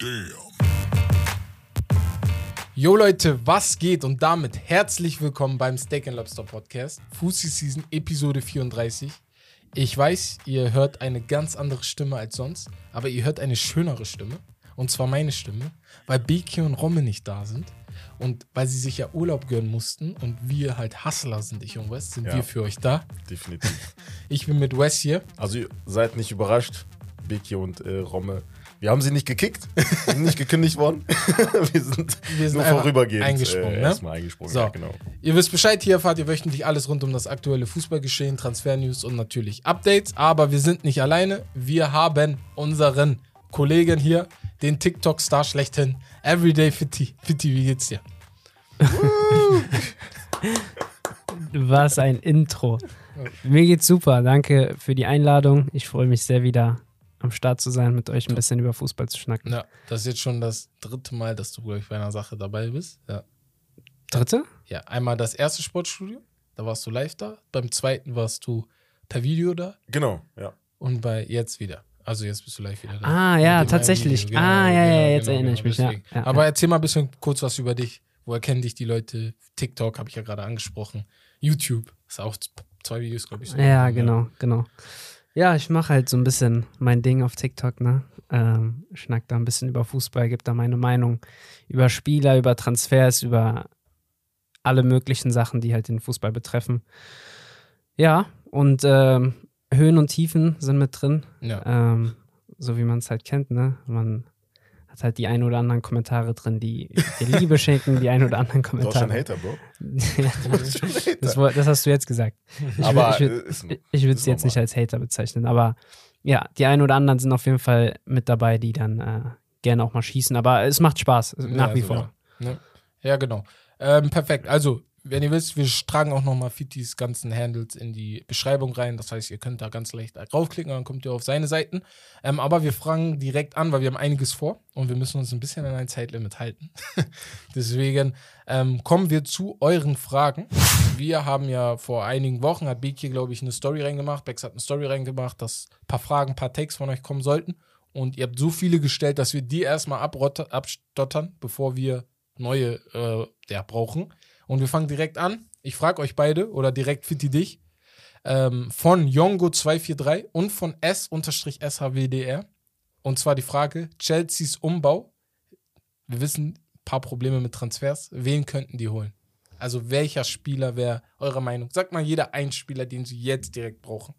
Damn. Jo Leute, was geht? Und damit herzlich willkommen beim Steak and Lobster Podcast, Fussi Season Episode 34. Ich weiß, ihr hört eine ganz andere Stimme als sonst, aber ihr hört eine schönere Stimme. Und zwar meine Stimme, weil Beki und Romme nicht da sind. Und weil sie sich ja Urlaub gönnen mussten und wir halt Hustler sind, ich und Wes, sind Ja. wir für euch da. Definitiv. Ich bin mit Wes hier. Also ihr seid nicht überrascht, Beki und äh, Romme. Wir haben sie nicht gekickt, sie sind nicht gekündigt worden. wir sind, Wir sind nur vorübergehend eingesprungen, äh, ne? erstmal eingesprungen. So. Ja, genau. Ihr wisst Bescheid, hier erfahrt ihr wöchentlich alles rund um das aktuelle Fußballgeschehen, Transfernews und natürlich Updates. Aber wir sind nicht alleine. Wir haben unseren Kollegen hier, den TikTok-Star schlechthin, Everyday Fitty. Fitty, wie geht's dir? Was ein Intro. Mir geht's super. Danke für die Einladung. Ich freue mich sehr, wieder am Start zu sein, mit euch ein bisschen über Fußball zu schnacken. Ja, das ist jetzt schon das dritte Mal, dass du, glaube ich, bei einer Sache dabei bist. Ja. Dritte? ja, einmal das erste Sportstudio, da warst du live da. Beim zweiten warst du per Video da. Genau, ja. Und bei jetzt wieder. Also jetzt bist du live wieder da. Ah, ja, tatsächlich. Video. Ah, ja, ja, jetzt erinnere ich mich, ja. Ja, Aber ja. erzähl mal ein bisschen kurz was über dich. Woher kennen dich die Leute? TikTok habe ich ja gerade angesprochen. YouTube ist auch zwei Videos, glaube ich. so. Ja, genau, genau. Ja, ich mache halt so ein bisschen mein Ding auf TikTok, ne? Ähm, schnack da ein bisschen über Fußball, gebe da meine Meinung über Spieler, über Transfers, über alle möglichen Sachen, die halt den Fußball betreffen. Ja, und ähm, Höhen und Tiefen sind mit drin. Ja. Ähm, so wie man es halt kennt, ne? Man hat halt die ein oder anderen Kommentare drin, die dir Liebe schenken, die ein oder anderen Du bist schon Kommentare. Hater, Bro. Ja, Du bist schon Hater. das, das hast du jetzt gesagt. Ich Aber, würd- ich würde es jetzt nicht als Hater bezeichnen, aber ja, die ein oder anderen sind auf jeden Fall mit dabei, die dann äh, gerne auch mal schießen. Aber es macht Spaß, nach Ja, wie also, vor. Ja, ja genau. Ähm, perfekt. Also, wenn ihr wisst, wir tragen auch nochmal Fitis ganzen Handles in die Beschreibung rein. Das heißt, ihr könnt da ganz leicht draufklicken und dann kommt ihr auf seine Seiten. Ähm, aber wir fragen direkt an, weil wir haben einiges vor und wir müssen uns ein bisschen an ein Zeitlimit halten. Deswegen ähm, kommen wir zu euren Fragen. Wir haben ja vor einigen Wochen, hat Beek hier, glaube ich, eine Story reingemacht. Bex hat eine Story reingemacht, dass ein paar Fragen, ein paar Takes von euch kommen sollten. Und ihr habt so viele gestellt, dass wir die erstmal abstottern, bevor wir neue äh, ja, brauchen. Und wir fangen direkt an. Ich frage euch beide oder direkt Fitti dich. Ähm, von Yongo243 und von S-SHWDR. Und zwar die Frage: Chelseas Umbau. Wir wissen, ein paar Probleme mit Transfers. Wen könnten die holen? Also, welcher Spieler wäre eurer Meinung? Sagt mal jeder ein Spieler, den sie jetzt direkt brauchen.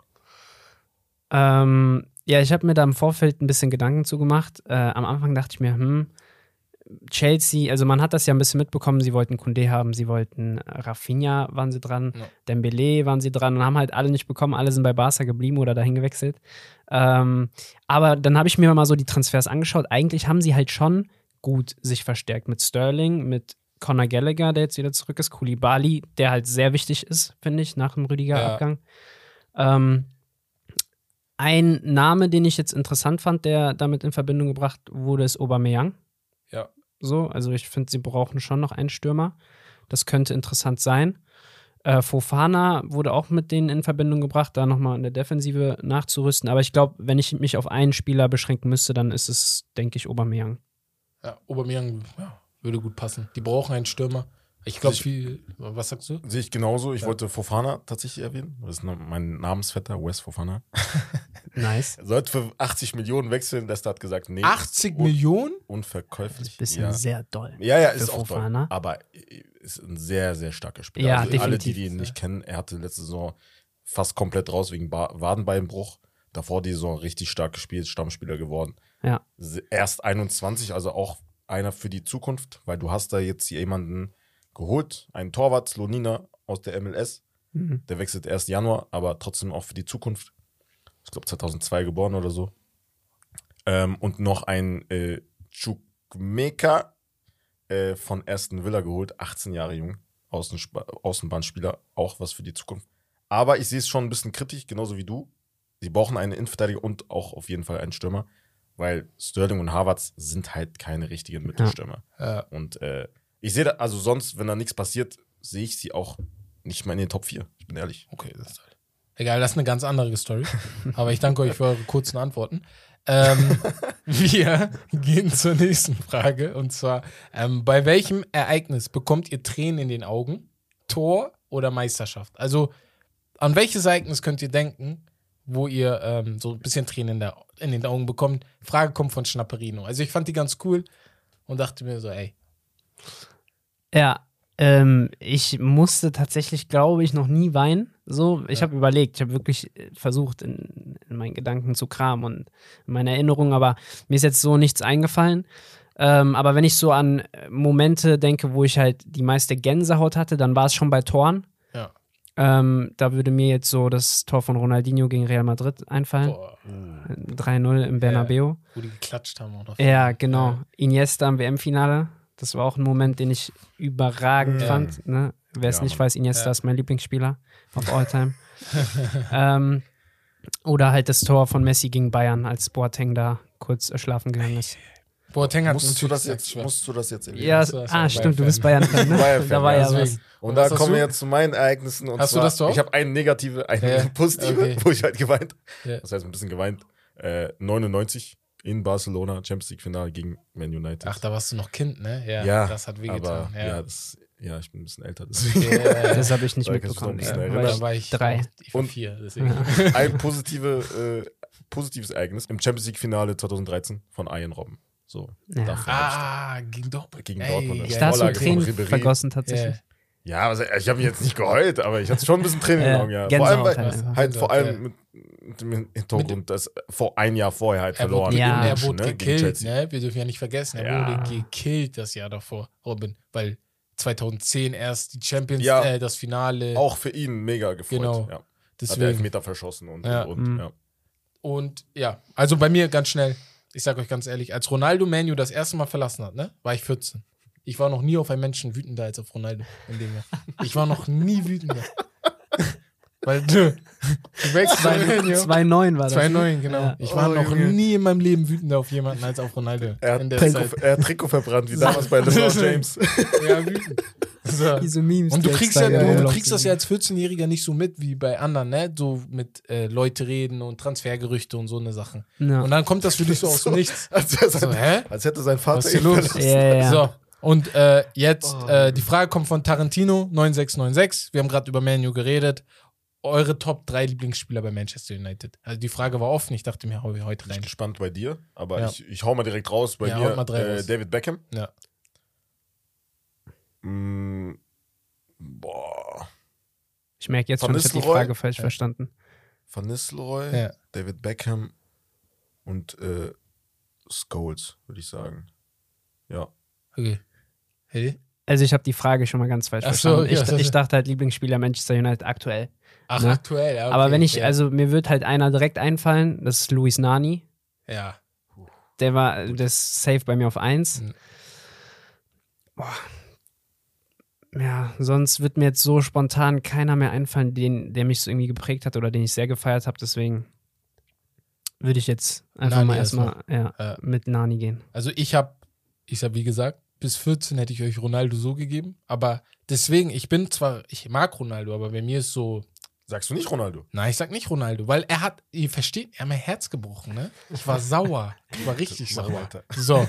Ähm, ja, ich habe mir da im Vorfeld ein bisschen Gedanken zu gemacht. Äh, am Anfang dachte ich mir, hm, Chelsea, also man hat das ja ein bisschen mitbekommen, sie wollten Kunde haben, sie wollten Rafinha, waren sie dran, Ja. Dembele waren sie dran und haben halt alle nicht bekommen, alle sind bei Barca geblieben oder dahin gewechselt. Ähm, aber dann habe ich mir mal so die Transfers angeschaut. Eigentlich haben sie halt schon gut sich verstärkt mit Sterling, mit Conor Gallagher, der jetzt wieder zurück ist, Koulibaly, der halt sehr wichtig ist, finde ich, nach dem Rüdiger-Abgang. Ähm, ein Name, den ich jetzt interessant fand, der damit in Verbindung gebracht wurde, ist Aubameyang. So, also ich finde, sie brauchen schon noch einen Stürmer. Das könnte interessant sein. Äh, Fofana wurde auch mit denen in Verbindung gebracht, da nochmal in der Defensive nachzurüsten. Aber ich glaube, wenn ich mich auf einen Spieler beschränken müsste, dann ist es, denke ich, Aubameyang. Ja, Aubameyang ja, würde gut passen. Die brauchen einen Stürmer. Ich glaube. Was sagst du? Sehe ich genauso. Ich Ja. wollte Fofana tatsächlich erwähnen. Das ist mein Namensvetter, Wes Fofana. Nice. Er sollte für 80 Millionen wechseln. Leicester hat gesagt, nee. 80 un- Millionen? Unverkäuflich. Bisschen ja. sehr doll. Ja, ja, ist auch Fofana. toll. Aber ist ein sehr, sehr starker Spieler. Ja, also alle, die definitiv. ihn nicht kennen, er hatte letzte Saison fast komplett raus wegen ba Wadenbeinbruch. Davor die Saison richtig stark gespielt, Stammspieler geworden. Ja. Erst 21, also auch einer für die Zukunft, weil du hast da jetzt jemanden geholt, einen Torwart, Slonina aus der MLS. Mhm. Der wechselt erst Januar, aber trotzdem auch für die Zukunft. Ich glaube 2002 geboren oder so. Ähm, und noch ein äh, Chukmeka äh, von Aston Villa geholt, 18 Jahre jung, Außensp Außenbahnspieler, auch was für die Zukunft. Aber ich sehe es schon ein bisschen kritisch, genauso wie du. Sie brauchen einen Innenverteidiger und auch auf jeden Fall einen Stürmer, weil Sterling und Havertz sind halt keine richtigen Mittelstürmer. Ja. Und äh, ich sehe da, also sonst, wenn da nichts passiert, sehe ich sie auch nicht mal in den Top 4. Ich bin ehrlich. Okay, das ist halt. Egal, das ist eine ganz andere Story. Aber ich danke euch für eure kurzen Antworten. Ähm, wir gehen zur nächsten Frage. Und zwar, ähm, bei welchem Ereignis bekommt ihr Tränen in den Augen? Tor oder Meisterschaft? Also, an welches Ereignis könnt ihr denken, wo ihr ähm, so ein bisschen Tränen in, der, in den Augen bekommt? Frage kommt von Schnapperino. Also, ich fand die ganz cool und dachte mir so, ey. Ja, ähm, ich musste tatsächlich, glaube ich, noch nie weinen. So, ich Ja. habe überlegt, ich habe wirklich äh, versucht, in, in meinen Gedanken zu kramen und in meine Erinnerungen, aber mir ist jetzt so nichts eingefallen. Ähm, aber wenn ich so an äh, Momente denke, wo ich halt die meiste Gänsehaut hatte, dann war es schon bei Toren. Ja. Ähm, da würde mir jetzt so das Tor von Ronaldinho gegen Real Madrid einfallen. Boah, 3-0 im Bernabeu. wo die geklatscht haben. Noch. Ja, genau. Iniesta im WM-Finale. Das war auch ein Moment, den ich überragend Ja. fand. Ne? Wer es Ja, nicht Mann. weiß, Iniesta Ja. ist mein Lieblingsspieler of all time. ähm, oder halt das Tor von Messi gegen Bayern, als Boateng da kurz äh, schlafen gegangen ist. Boateng hat Musst du, das jetzt, musst du das jetzt erwähnen? Ja, das ah, stimmt, du bist Bayern-Fan. Ne? Bayern-Fan, da war ja, ja was. Und Was da kommen wir du? jetzt zu meinen Ereignissen. Und Hast du zwar, das doch? Ich habe eine negative, eine Ja, positive, okay. wo ich halt geweint. Ja. Das heißt, ein bisschen geweint. Äh, 99 in Barcelona, Champions League Finale gegen Man United. Ach, da warst du noch Kind, ne? Ja, ja, das hat aber wehgetan. ja. Ja, das, ja, ich bin ein bisschen älter, deswegen. Ja. Das habe ich nicht Da mitbekommen. Ja, Ja, da war ich drei. Ich war Und- vier, deswegen. ein positive, äh, positives Ereignis im Champions League Finale 2013 von Ian Robben. So, Ja. Ah, gegen Dortmund. Gegen Dortmund, geil. das da hast du Vorlage von Tränen vergossen Ja. tatsächlich. ich, ja, also, ich habe jetzt nicht geheult, aber ich hatte schon ein bisschen Tränen in den Ja, Augen. Ja. Vor Gänsehaut allem, weil, halt halt vor Gänsehaut, allem mit, mit dem Hintergrund, dass vor ein Jahr vorher halt Er verloren. wurde, Ja. er wurde ne, gekillt, ne? Wir dürfen ja nicht vergessen, er Ja. wurde gekillt das Jahr davor, Robin, weil 2010 erst die Champions, Ja. äh, das Finale. Auch für ihn mega gefreut. Genau. Ja. Hat deswegen. Elfmeter verschossen und, Ja. und, und Mhm. ja. Und ja, also bei mir ganz schnell, ich sag euch ganz ehrlich, als Ronaldo Manu das erste Mal verlassen hat, ne, war ich 14. Ich war noch nie auf einen Menschen wütender als auf Ronaldo in dem Jahr. Ich war noch nie wütender. Weil du, du wächst bei Manu. 2-9 war das. 2-9, genau. Ja. Ich war Oh, noch Junge. nie in meinem Leben wütender auf jemanden als auf Ronaldo. Er in hat, der Trikot, Zeit. er hat Trikot verbrannt, wie damals bei LeBron James. Ja, wütend. So. Diese Memes. Und du kriegst, extra ja, du, du kriegst das ja als 14-Jähriger nicht so mit wie bei anderen, ne? So mit äh, Leute reden und Transfergerüchte und so eine Sachen. Ja. Und dann kommt das für dich so aus dem Nichts. Als, sein, So, hä? als hätte sein Vater ihn verlassen. Ja, ja, ja. So, und äh, jetzt, Oh. äh, die Frage kommt von Tarantino, 9696. Wir haben gerade über Manu geredet. Eure Top 3 Lieblingsspieler bei Manchester United. Also die Frage war offen, ich dachte mir, hau ich heute Ich bin rein. gespannt bei dir, aber Ja. ich, ich hau mal direkt raus. Bei Ja, mir mal drei äh, raus. David Beckham. Ja. Mm, boah. Ich merke jetzt Van schon, ich habe die? Frage falsch Ja. verstanden. Van Nistelrooy, Ja. David Beckham und äh, Scholes, würde ich sagen. Ja. Okay. Hey? Also ich habe die Frage schon mal ganz falsch Ach so, verstanden. ja, ich, das- ich dachte halt Lieblingsspieler Manchester United aktuell. Ach, Ne? aktuell. Ja, okay, Aber wenn ich, ja. also mir wird halt einer direkt einfallen, das ist Luis Nani. Ja. Der war, das ist safe bei mir auf 1. Mhm. Boah. Ja, sonst wird mir jetzt so spontan keiner mehr einfallen, den, der mich so irgendwie geprägt hat oder den ich sehr gefeiert habe. Deswegen würde ich jetzt einfach Nani mal erstmal ja, Ja. mit Nani gehen. Also ich habe, ich habe wie gesagt, bis 14 hätte ich euch Ronaldo so gegeben. Aber deswegen, ich bin zwar, ich mag Ronaldo, aber bei mir ist so, Sagst du nicht Ronaldo? nein, ich sag nicht Ronaldo, weil er hat, ihr versteht, er hat mein Herz gebrochen, ne? Ich war sauer. Ich war richtig sauer. weiter. So,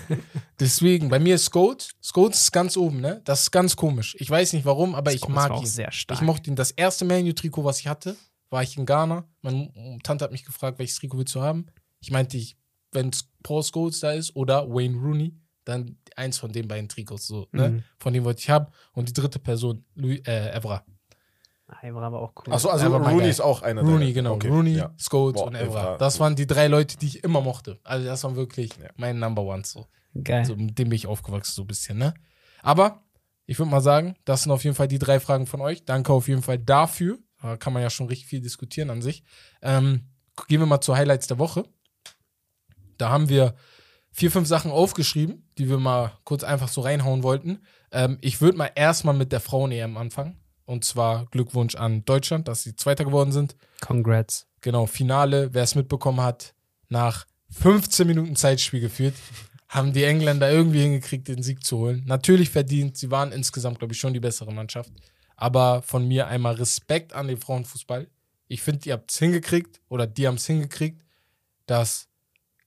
deswegen, bei mir ist Scout. Scout ist ganz oben, ne? Das ist ganz komisch. Ich weiß nicht warum, aber ich Das mag ihn. sehr stark. Ich mochte ihn. Das erste Manu-Trikot, was ich hatte, war ich in Ghana. Meine Tante hat mich gefragt, welches Trikot willst du haben? Ich meinte, ich, wenn Paul Scholes da ist oder Wayne Rooney, dann eins von den beiden Trikots so, ne? Mhm. Von dem wollte ich haben. Und die dritte Person, Louis, äh, Evra. Hey, war aber auch cool. Achso, also war Rooney ist auch einer Rooney, deiner. genau. Okay, Rooney, Ja. Scholes Boah, und Evra. Evra. Das waren die drei Leute, die ich immer mochte. Also das waren wirklich Ja. meine Number Ones so. Geil. So, mit dem bin ich aufgewachsen, so ein bisschen, ne? Aber ich würde mal sagen, das sind auf jeden Fall die drei Fragen von euch. Danke auf jeden Fall dafür. Da kann man ja schon richtig viel diskutieren an sich. Ähm, gehen wir mal zu Highlights der Woche. Da haben wir vier, fünf Sachen aufgeschrieben, die wir mal kurz einfach so reinhauen wollten. Ähm, ich würde mal erstmal mit der Frauen-EM anfangen. Und zwar Glückwunsch an Deutschland, dass sie Zweiter geworden sind. Congrats. Genau, Finale, wer es mitbekommen hat, nach 15 Minuten Zeitspiel geführt, haben die Engländer irgendwie hingekriegt, den Sieg zu holen. Natürlich verdient, sie waren insgesamt, glaube ich, schon die bessere Mannschaft. Aber von mir einmal Respekt an den Frauenfußball. Ich finde, ihr habt es hingekriegt oder die haben es hingekriegt, dass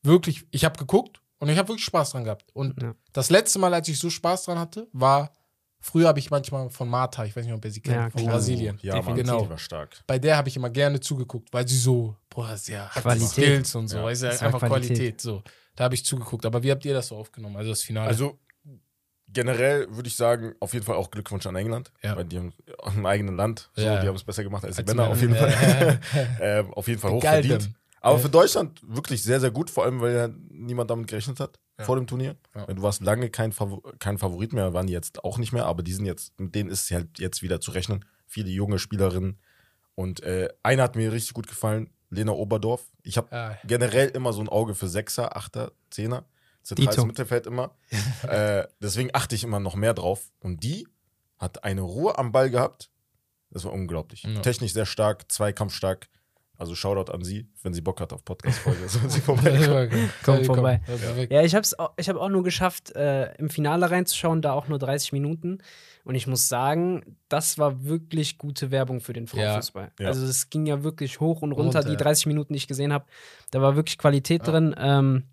wirklich, ich habe geguckt und ich habe wirklich Spaß dran gehabt. Und Ja. das letzte Mal, als ich so Spaß dran hatte, war, früher habe ich manchmal von Martha, ich weiß nicht, ob ihr sie kennt, Ja, von klar. Brasilien. Ja, Mann, Genau. die war stark. Bei der habe ich immer gerne zugeguckt, weil sie so, boah, sie hat Qualität. Skills und so, Ja, ist ja einfach Qualität. Qualität. so. Da habe ich zugeguckt. Aber wie habt ihr das so aufgenommen? Also das Finale. Also generell würde ich sagen, auf jeden Fall auch Glückwunsch an England, Ja. weil die haben im eigenen Land, so, Ja. die haben es besser gemacht als die Als die Männer, auf jeden. Fall. ähm, auf jeden Fall hochverdient. Aber für Deutschland wirklich sehr, sehr gut, vor allem, weil ja niemand damit gerechnet hat Ja. vor dem Turnier. Ja. Du warst lange kein, Favor kein Favorit mehr, waren die jetzt auch nicht mehr, aber die sind jetzt, mit denen ist halt jetzt wieder zu rechnen. Viele junge Spielerinnen. Und äh, eine hat mir richtig gut gefallen, Lena Oberdorf. Ich habe Ja. generell immer so ein Auge für Sechser, Achter, Zehner. Zentrales Dito. Mittelfeld immer. äh, deswegen achte ich immer noch mehr drauf. Und die hat eine Ruhe am Ball gehabt. Das war unglaublich. Ja. Technisch sehr stark, zweikampfstark. Also Shoutout an sie, wenn sie Bock hat auf Podcast-Folge. soll sie vorbeikommen. Kommt vorbei. Ja, perfekt. Ja, ich habe es ich hab auch nur geschafft, äh, im Finale reinzuschauen, da auch nur 30 Minuten. Und ich muss sagen, das war wirklich gute Werbung für den Frauenfußball. Ja. Also es ging ja wirklich hoch und runter, Runter, die ja. 30 Minuten, die ich gesehen habe. Da war wirklich Qualität Ja. drin. Ähm,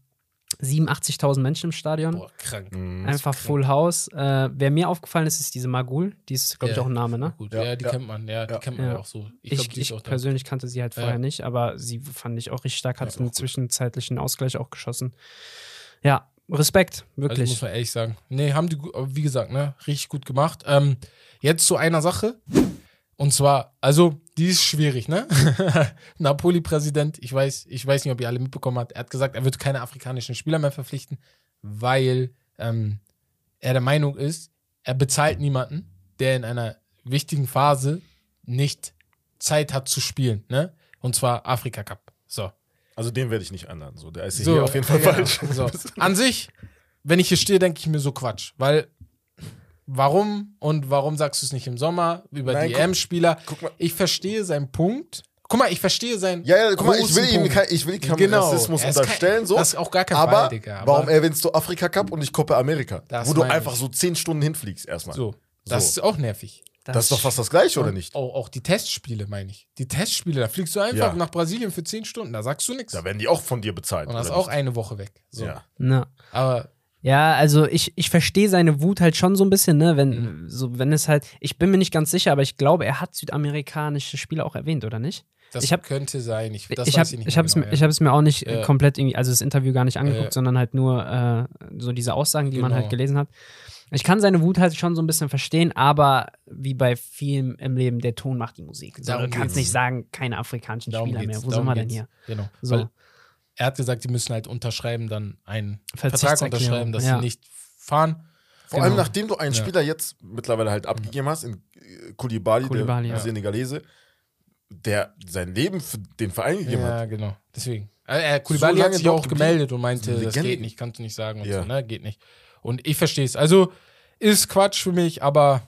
87.000 Menschen im Stadion. Boah, krank. Mhm. Einfach Full House. Äh, wer mir aufgefallen ist, ist diese Magul. Die ist, glaube ich, Ja. auch ein Name, ne? Gut, Ja, ja, die ja. kennt man, ja, die Ja. kennt man auch so. Ich, die ich auch da. persönlich kannte sie halt vorher Ja. nicht, aber sie fand ich auch richtig stark, hat einen zwischenzeitlichen Ausgleich auch geschossen. Ja, Respekt, Also wirklich. muss man ehrlich sagen. Nee, haben die, wie gesagt, ne, richtig gut gemacht. Ähm, jetzt zu einer Sache. Und zwar, also, die ist schwierig, ne? Napoli-Präsident, ich weiß, ich weiß nicht, ob ihr alle mitbekommen habt, er hat gesagt, er wird keine afrikanischen Spieler mehr verpflichten, weil ähm, er der Meinung ist, er bezahlt niemanden, der in einer wichtigen Phase nicht Zeit hat zu spielen, ne? Und zwar Afrika Cup. So. Also den werde ich nicht ändern. So, der ist So, hier auf jeden Fall ja, falsch. So. An sich, wenn ich hier stehe, denke ich mir so Quatsch. Weil, warum und warum sagst du es nicht im Sommer über Nein, die EM-Spieler? Guck mal. Ich verstehe seinen Punkt. Guck mal, ich verstehe seinen. Ja, ja, guck mal, ich großen will ihm, Punkt. kein, ich will ihm keinen Genau. Rassismus Er ist kein- unterstellen, so. Das ist auch gar kein aber Fall, Digga. Aber warum erwähnst du Afrika Cup und nicht Copa America? Das wo du einfach ich. so zehn Stunden hinfliegst erstmal. So. Das So. ist auch nervig. Das ist doch fast das Gleiche, oder nicht? Auch, auch die Testspiele, meine ich. Die Testspiele, da fliegst du einfach Ja. nach Brasilien für 10 Stunden, da sagst du nichts. Da werden die auch von dir bezahlt. Und das ist auch nicht? eine Woche weg. So. Ja. Na. Aber Ja, also ich, ich verstehe seine Wut halt schon so ein bisschen, ne? Wenn, Mhm. so, wenn es halt, ich bin mir nicht ganz sicher, aber ich glaube, er hat südamerikanische Spieler auch erwähnt, oder nicht? das Ich hab- könnte sein. Ich, das ich habe ich hab's, genau, ja. es mir auch nicht äh, komplett irgendwie, also das Interview gar nicht angeguckt, Ja. sondern halt nur äh, so diese Aussagen, die man Genau. halt gelesen hat. Ich kann seine Wut halt schon so ein bisschen verstehen, aber wie bei vielen im Leben, der Ton macht die Musik. So, du kannst nicht sagen, keine afrikanischen Darum Spieler mehr. Wo sind wir denn hier? Genau. So. Weil er hat gesagt, die müssen halt unterschreiben, dann einen Vertrag unterschreiben, dass ja. sie nicht fahren. Vor Genau. allem, nachdem du einen Ja. Spieler jetzt mittlerweile halt abgegeben hast, in äh, Koulibaly, der ja. Senegalese, der sein Leben für den Verein gegeben Ja, hat. genau. Deswegen. Also, er, Koulibaly So hat sich auch gemeldet und meinte, das geht nicht, kannst du nicht sagen und Ja. so, ne? Geht nicht. Und ich verstehe es. Also ist Quatsch für mich, aber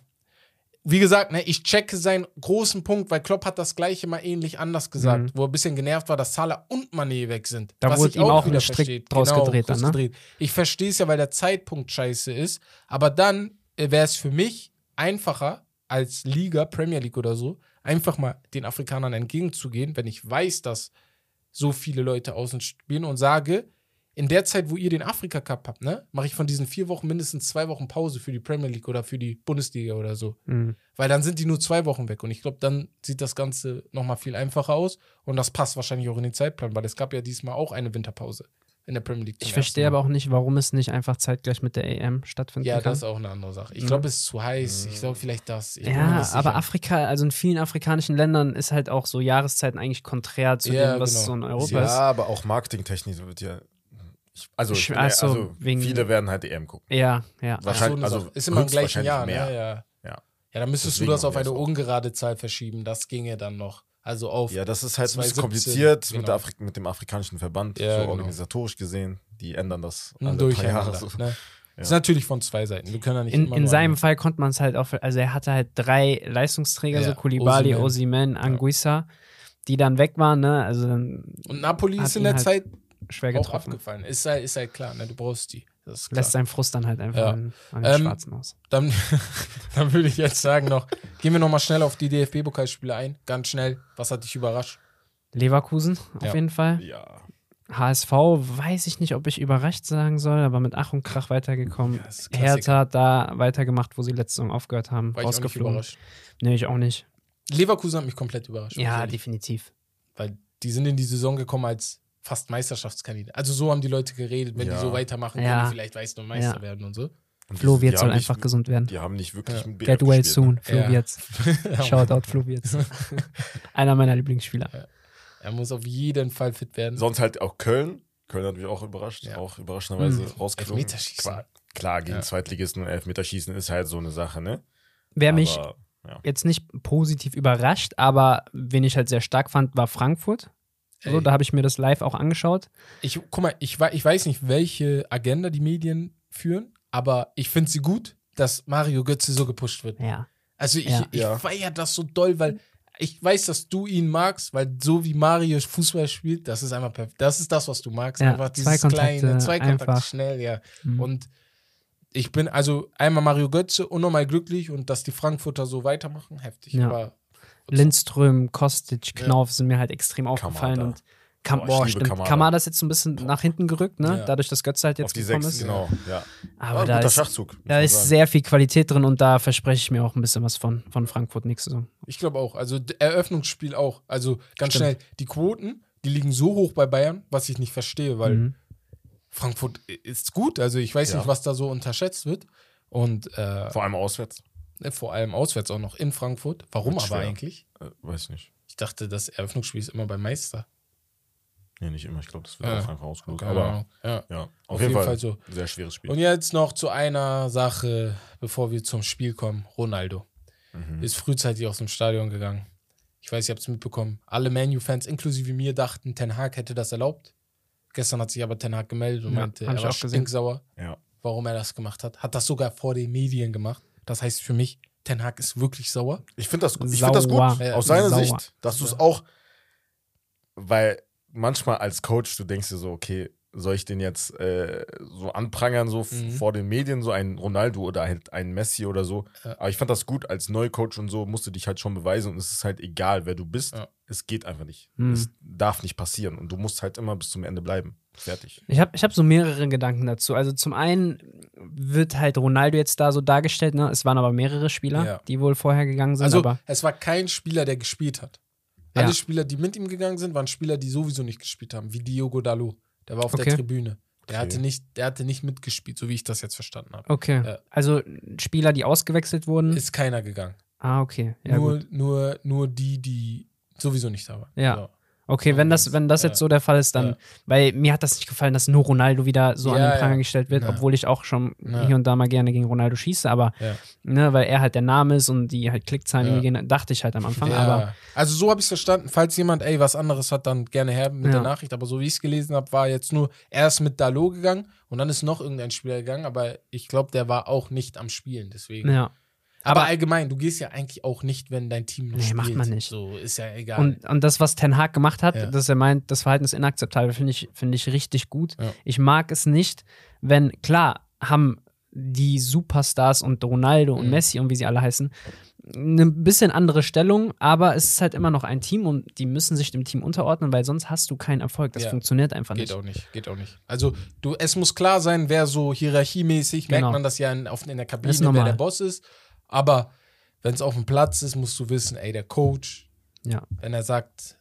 wie gesagt, ne, ich checke seinen großen Punkt, weil Klopp hat das gleiche mal ähnlich anders gesagt, Mhm. wo er ein bisschen genervt war, dass Salah und Mané weg sind. Da Was wurde ich ihm auch wieder ein Strick verstehe. draus Genau, gedreht dann, ne? gedreht. Ich verstehe es ja, weil der Zeitpunkt scheiße ist, aber dann wäre es für mich einfacher als Liga, Premier League oder so, einfach mal den Afrikanern entgegenzugehen, wenn ich weiß, dass so viele Leute außen spielen und sage, in der Zeit, wo ihr den Afrika Cup habt, ne, mache ich von diesen vier Wochen mindestens zwei Wochen Pause für die Premier League oder für die Bundesliga oder so. Mhm. Weil dann sind die nur zwei Wochen weg. Und ich glaube, dann sieht das Ganze nochmal viel einfacher aus. Und das passt wahrscheinlich auch in den Zeitplan, weil es gab ja diesmal auch eine Winterpause in der Premier League. Ich verstehe aber auch nicht, warum es nicht einfach zeitgleich mit der EM stattfinden Ja, kann. das ist auch eine andere Sache. Ich Mhm. glaube, es ist zu heiß. Ich glaube, vielleicht das. Ich Ja, aber. Afrika, also in vielen afrikanischen Ländern ist halt auch so Jahreszeiten eigentlich konträr zu Ja, dem, was genau. so in Europa Ja, ist. aber auch marketingtechnisch wird ja. Ich, also, Ich- so, also wegen- viele werden halt EM gucken. Ja, ja. So, Wahrscheinlich, eine also ist immer im gleichen Jahr, mehr. ne? Ja. Ja. Ja, dann müsstest Deswegen du das auf eine ungerade Zahl verschieben. Das ginge dann noch. Also auf. Ja, das ist halt ein bisschen 2017, kompliziert mit, genau. der Afri mit dem afrikanischen Verband, Ja, so genau. organisatorisch gesehen. Die ändern das alle paar Durcheinander. Jahre. So. Ne? Ist natürlich von zwei Seiten. Wir können ja nicht In, immer in seinem eine- Fall konnte man es halt auch, also er hatte halt drei Leistungsträger, Ja, so Kulibali, Osimhen. Osimhen, Anguissa, die dann weg waren, ne? Also dann Und Napoli ist in der halt Zeit schwer auch getroffen. abgefallen. Ist halt, ist halt klar, ne? Du brauchst die. Das ist klar. Lässt seinen Frust dann halt einfach Ja. an, an den Ähm, Schwarzen aus. Dann, dann würde ich jetzt sagen noch, gehen wir noch mal schnell auf die DFB-Pokalspiele ein. Ganz schnell. Was hat dich überrascht? Leverkusen auf Ja. jeden Fall. Ja. HSV weiß ich nicht, ob ich überrascht sagen soll, aber mit Ach und Krach weitergekommen. Ja. Hertha hat da weitergemacht, wo sie letzte Saison aufgehört haben. War ich auch nicht rausgeflogen. überrascht. Nee, ich auch nicht. Leverkusen hat mich komplett überrascht. Ja, ich definitiv. Weil die sind in die Saison gekommen als fast Meisterschaftskandidat. Also so haben die Leute geredet, wenn Ja. die so weitermachen, Ja. können die vielleicht weiß nur Meister Ja. werden und so. Und Flo Wirtz die soll einfach nicht, gesund werden. Die haben nicht wirklich Ja. mit Get well gespielt, soon, ne? Flo Ja. Wirtz. Shoutout Flo Wirtz. Einer meiner Lieblingsspieler. Er muss auf jeden Fall fit werden. Sonst halt auch Köln. Köln hat mich auch überrascht. Ja. Auch überraschenderweise Mhm. rausgeflogen. Elfmeterschießen. Klar, klar gegen Ja. Zweitligisten und Elfmeterschießen ist halt so eine Sache, ne? Wer mich Aber, ja. jetzt nicht positiv überrascht, aber wen ich halt sehr stark fand, war Frankfurt. So, da habe ich mir das live auch angeschaut. Ich, guck mal, ich, ich weiß nicht, welche Agenda die Medien führen, aber ich finde sie gut, dass Mario Götze so gepusht wird. Ja. Also ich, Ja. ich Ja. feiere das so doll, weil ich weiß, dass du ihn magst, weil so wie Mario Fußball spielt, das ist einfach perfekt. Das ist das, was du magst. Ja, einfach dieses Zweikontakte, kleine, Zweikontakte, einfach. schnell, ja. Mhm. Und ich bin also einmal Mario Götze unnormal glücklich und dass die Frankfurter so weitermachen, heftig. Ja. Aber Lindström, Kostic, Knauf sind mir halt extrem aufgefallen. Kamada. Und Kam ich liebe stimmt. Kamada. Kamada ist jetzt so ein bisschen nach hinten gerückt, ne? Ja. Dadurch, dass Götze halt jetzt Auf die gekommen sechs, ist. genau. Ja. Aber Ah, da ist, Schachzug. da ist sagen. sehr viel Qualität drin und da verspreche ich mir auch ein bisschen was von, von Frankfurt nächste Saison. ich glaube auch. Also Eröffnungsspiel auch. Also ganz Stimmt. schnell, die Quoten, die liegen so hoch bei Bayern, was ich nicht verstehe, weil Mhm. Frankfurt ist gut. Also ich weiß Ja. nicht, was da so unterschätzt wird. Und äh, Vor allem auswärts. Vor allem auswärts auch noch in Frankfurt. Warum Wird aber schwer. eigentlich? Äh, weiß nicht. Ich dachte, das Eröffnungsspiel ist immer beim Meister. Nee, nicht immer. Ich glaube, das wird Ja. auch einfach ausgelost. Keine Aber ja. ja, auf, Auf jeden, jeden Fall, Fall so. sehr schweres Spiel. Und jetzt noch zu einer Sache, bevor wir zum Spiel kommen. Ronaldo Mhm. ist frühzeitig aus dem Stadion gegangen. Ich weiß, ihr habt es mitbekommen. Alle Manu-Fans, inklusive mir, dachten, Ten Hag hätte das erlaubt. Gestern hat sich aber Ten Hag gemeldet und Ja, meinte, er ich war stinksauer, Ja. warum er das gemacht hat. Hat das sogar vor den Medien gemacht. Das heißt für mich, Ten Hag ist wirklich sauer. Ich finde das, ich find das gut, aus seiner sauer. Sicht, dass du es auch, weil manchmal als Coach, du denkst dir so, okay, soll ich den jetzt äh, so anprangern, so Mhm. vor den Medien, so ein Ronaldo oder halt ein Messi oder so. Ja. Aber ich fand das gut, als Neucoach und so musst du dich halt schon beweisen und es ist halt egal, wer du bist. Ja. Es geht einfach nicht. Mhm. Es darf nicht passieren und du musst halt immer bis zum Ende bleiben. Fertig. Ich habe ich hab so mehrere Gedanken dazu. Also zum einen wird halt Ronaldo jetzt da so dargestellt, ne? Es waren aber mehrere Spieler, Ja. die wohl vorher gegangen sind, Also aber es war kein Spieler, der gespielt hat. Ja. Alle Spieler, die mit ihm gegangen sind, waren Spieler, die sowieso nicht gespielt haben, wie Diogo Dalot. Der war auf Okay. der Tribüne. Der, Okay. hatte nicht, der hatte nicht mitgespielt, so wie ich das jetzt verstanden habe. okay. Ja. Also Spieler, die ausgewechselt wurden. Ist keiner gegangen. ah, okay. Ja, nur, gut. nur, nur die, die sowieso nicht da waren. Ja. So. Okay, wenn das, wenn das jetzt so der Fall ist, dann, weil mir hat das nicht gefallen, dass nur Ronaldo wieder so an den Pranger gestellt wird, obwohl ich auch schon hier und da mal gerne gegen Ronaldo schieße, aber ne, weil er halt der Name ist und die halt Klickzahlen gehen, dachte ich halt am Anfang, aber also so habe ich es verstanden. Falls jemand, ey, was anderes hat, dann gerne her mit der Nachricht. Aber so wie ich es gelesen habe, war jetzt nur, er ist mit Dalot gegangen und dann ist noch irgendein Spieler gegangen, aber ich glaube, der war auch nicht am Spielen. Deswegen. ja. Aber, Aber- allgemein, du gehst ja eigentlich auch nicht, wenn dein Team noch Nee, spielt. macht man nicht. So ist ja egal. Und, und das, was Ten Hag gemacht hat, Ja. dass er meint, das Verhalten ist inakzeptabel, finde ich, finde ich richtig gut. Ja. Ich mag es nicht, wenn, klar, haben die Superstars und Ronaldo und Mhm. Messi und wie sie alle heißen, eine bisschen andere Stellung, aber es ist halt immer noch ein Team und die müssen sich dem Team unterordnen, weil sonst hast du keinen Erfolg. Das Ja. funktioniert einfach Geht nicht. auch nicht, geht auch nicht. Also, du, es muss klar sein, wer so hierarchiemäßig, Genau. merkt man das ja in, auf, in der Kabine, wer der Boss ist. Aber wenn es auf dem Platz ist, musst du wissen, ey, der Coach, Ja. wenn er sagt,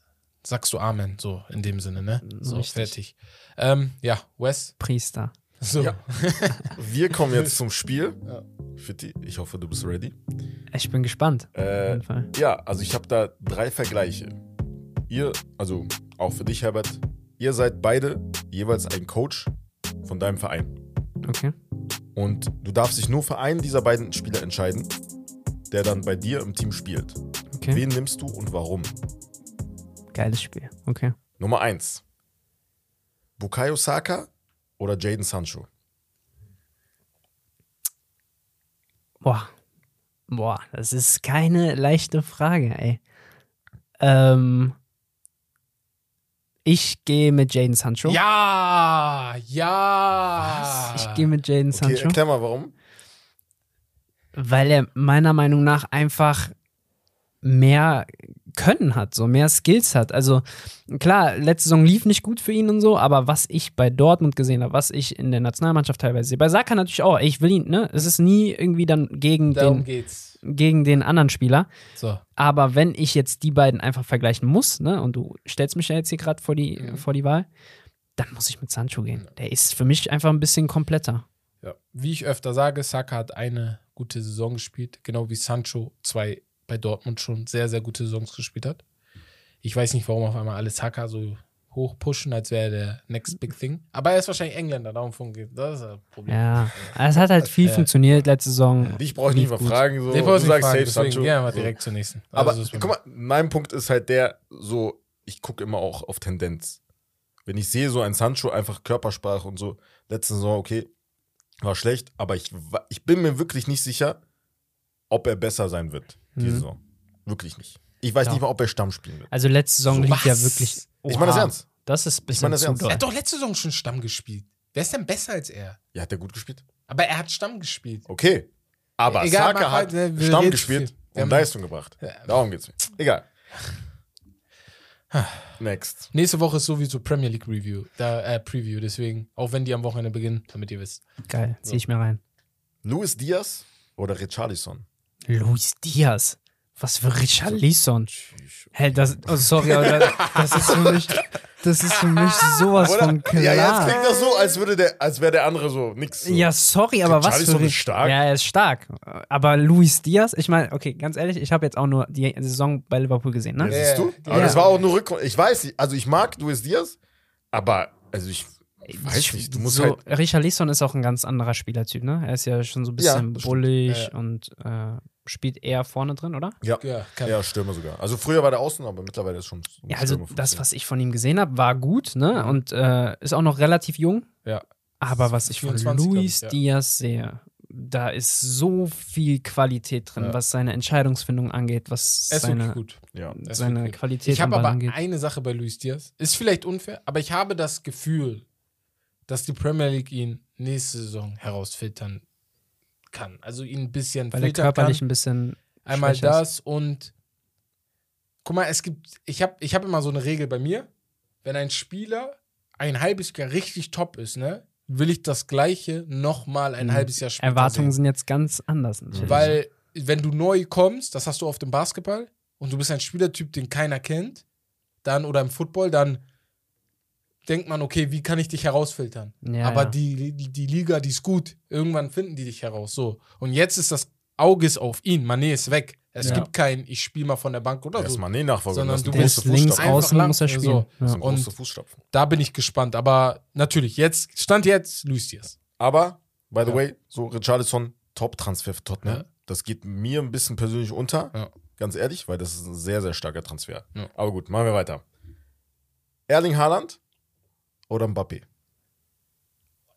sagst du Amen, so in dem Sinne, ne? So, Richtig. fertig. Ähm, ja, Wes. Priester. So. Ja. Wir kommen jetzt zum Spiel. Ja. Fitti, ich hoffe, du bist ready. Ich bin gespannt. Auf Äh, jeden Fall. ja, also ich habe da drei Vergleiche. Ihr, also auch für dich, Herbert, ihr seid beide jeweils ein Coach von deinem Verein. Okay. Und du darfst dich nur für einen dieser beiden Spieler entscheiden, der dann bei dir im Team spielt. Okay. Wen nimmst du und warum? Geiles Spiel. Okay. Nummer eins. Bukayo Saka oder Jaden Sancho? Boah. Boah, das ist keine leichte Frage, ey. Ähm, ich gehe mit Jaden Sancho. Ja, ja. Ich gehe mit Jaden Okay, Sancho, erklär mal warum. weil er meiner Meinung nach einfach mehr Können hat, so mehr Skills hat. Also klar, letzte Saison lief nicht gut für ihn und so, aber was ich bei Dortmund gesehen habe, was ich in der Nationalmannschaft teilweise sehe, bei Saka natürlich auch, ich will ihn, ne? Es ist nie irgendwie dann gegen, Darum den, geht's. Gegen den anderen Spieler. So. Aber wenn ich jetzt die beiden einfach vergleichen muss, ne, und du stellst mich ja jetzt hier gerade vor, die, Mhm. vor die Wahl, dann muss ich mit Sancho gehen. Der ist für mich einfach ein bisschen kompletter. Ja. Wie ich öfter sage, Saka hat eine gute Saison gespielt, genau wie Sancho zwei bei Dortmund schon sehr, sehr gute Saisons gespielt hat. Ich weiß nicht, warum auf einmal alle Saka so hoch pushen, als wäre er der next big thing. Aber er ist wahrscheinlich Engländer, darum funktioniert das ist das Problem. Ja, es hat halt viel Ja. funktioniert letzte Saison. Dich brauche ich Lief nicht mal gut. fragen. So. Du du nicht sagst fragen, safe deswegen Sancho. gehen wir So. direkt zur nächsten. Aber Also, das ist guck mal, mein Punkt ist halt der, so, ich gucke immer auch auf Tendenz. Wenn ich sehe, so ein Sancho, einfach Körpersprache und so, letzte Saison, okay, war schlecht, aber ich, ich bin mir wirklich nicht sicher, ob er besser sein wird, diese Mhm. Saison. Wirklich nicht. Ich weiß Ja. nicht mal, ob er Stamm spielen wird. Also letzte Saison So lief ja was? Wirklich. Ich meine das Oha, ernst. Das ist ein bisschen meine das zu ernst. doll. er hat doch letzte Saison schon Stamm gespielt. Wer ist denn besser als er? Ja, hat er gut gespielt? Aber er hat Stamm gespielt. Okay. Aber Egal, Saka hat halt, ne, Stamm gespielt und haben- Leistung gebracht. Ja. Darum geht's mir. Egal. Next. Nächste Woche ist sowieso Premier League Review, da, äh, Preview, deswegen, auch wenn die am Wochenende beginnen, damit ihr wisst. Geil, zieh ich mir rein. Luis Diaz oder Richarlison? Luis Diaz. Was für Richarlison. Hä, das, oh sorry, aber das, das ist für mich, das ist für mich sowas Oder? von klar. Ja, jetzt klingt das so, als würde der, als wäre der andere so nix. So. Ja, sorry, aber was für ist stark. Ja, er ist stark. Aber Luis Diaz, ich meine, okay, ganz ehrlich, ich habe jetzt auch nur die Saison bei Liverpool gesehen, ne? Ja, siehst du? Ja. Aber Ja. das war auch nur Rück. Ich weiß also ich mag Luis Diaz, aber also ich weiß nicht, du musst so, halt. Richarlison ist auch ein ganz anderer Spielertyp, ne? Er ist ja schon so ein Ja, bisschen das bullig Ja. und äh, spielt eher vorne drin, oder? Ja, Ja, ja, Stürmer sogar. Also früher war der Außen, aber mittlerweile ist schon. Ja, also Stürmer das, was ich von ihm gesehen habe, war gut, ne? Und äh, ist auch noch relativ jung. Ja. Aber was ich von 24, glaub Luis ich, ja. Diaz sehe, da ist so viel Qualität drin, Ja. was seine Entscheidungsfindung angeht, was wirklich seine, gut. Ja. Ist seine. Qualität Ich am habe aber angeht. eine Sache bei Luis Diaz. Ist vielleicht unfair, aber ich habe das Gefühl, dass die Premier League ihn nächste Saison herausfiltern kann. Also ihn ein bisschen Weil er filtern körperlich kann. ein bisschen Einmal schwächer ist. das und guck mal, es gibt, ich habe ich hab immer so eine Regel bei mir, wenn ein Spieler ein halbes Jahr richtig top ist, ne, will ich das Gleiche nochmal ein Mhm. halbes Jahr später Erwartungen sehen. sind jetzt ganz anders. natürlich. Weil, wenn du neu kommst, das hast du auf dem Basketball, und du bist ein Spielertyp, den keiner kennt, dann oder im Football, dann denkt man, okay, wie kann ich dich herausfiltern? Ja, Aber ja. Die, die, die Liga, die ist gut. Irgendwann finden die dich heraus. So. Und jetzt ist das Auge ist auf ihn. Mané ist weg. Es Ja. gibt kein, ich spiele mal von der Bank oder so. Erstmal nee nachfolgen. Sondern du ist links außen, lang- muss er so. spielen. Sind große Und- Fußstapfen. Da bin ich gespannt. Aber natürlich, jetzt, Stand jetzt, Luis Diaz. Aber, by the Ja. way, so Richarlison, Top-Transfer für Tottenham. Ja. Das geht mir ein bisschen persönlich unter, Ja. ganz ehrlich, weil das ist ein sehr, sehr starker Transfer. Ja. Aber gut, machen wir weiter. Erling Haaland oder Mbappé?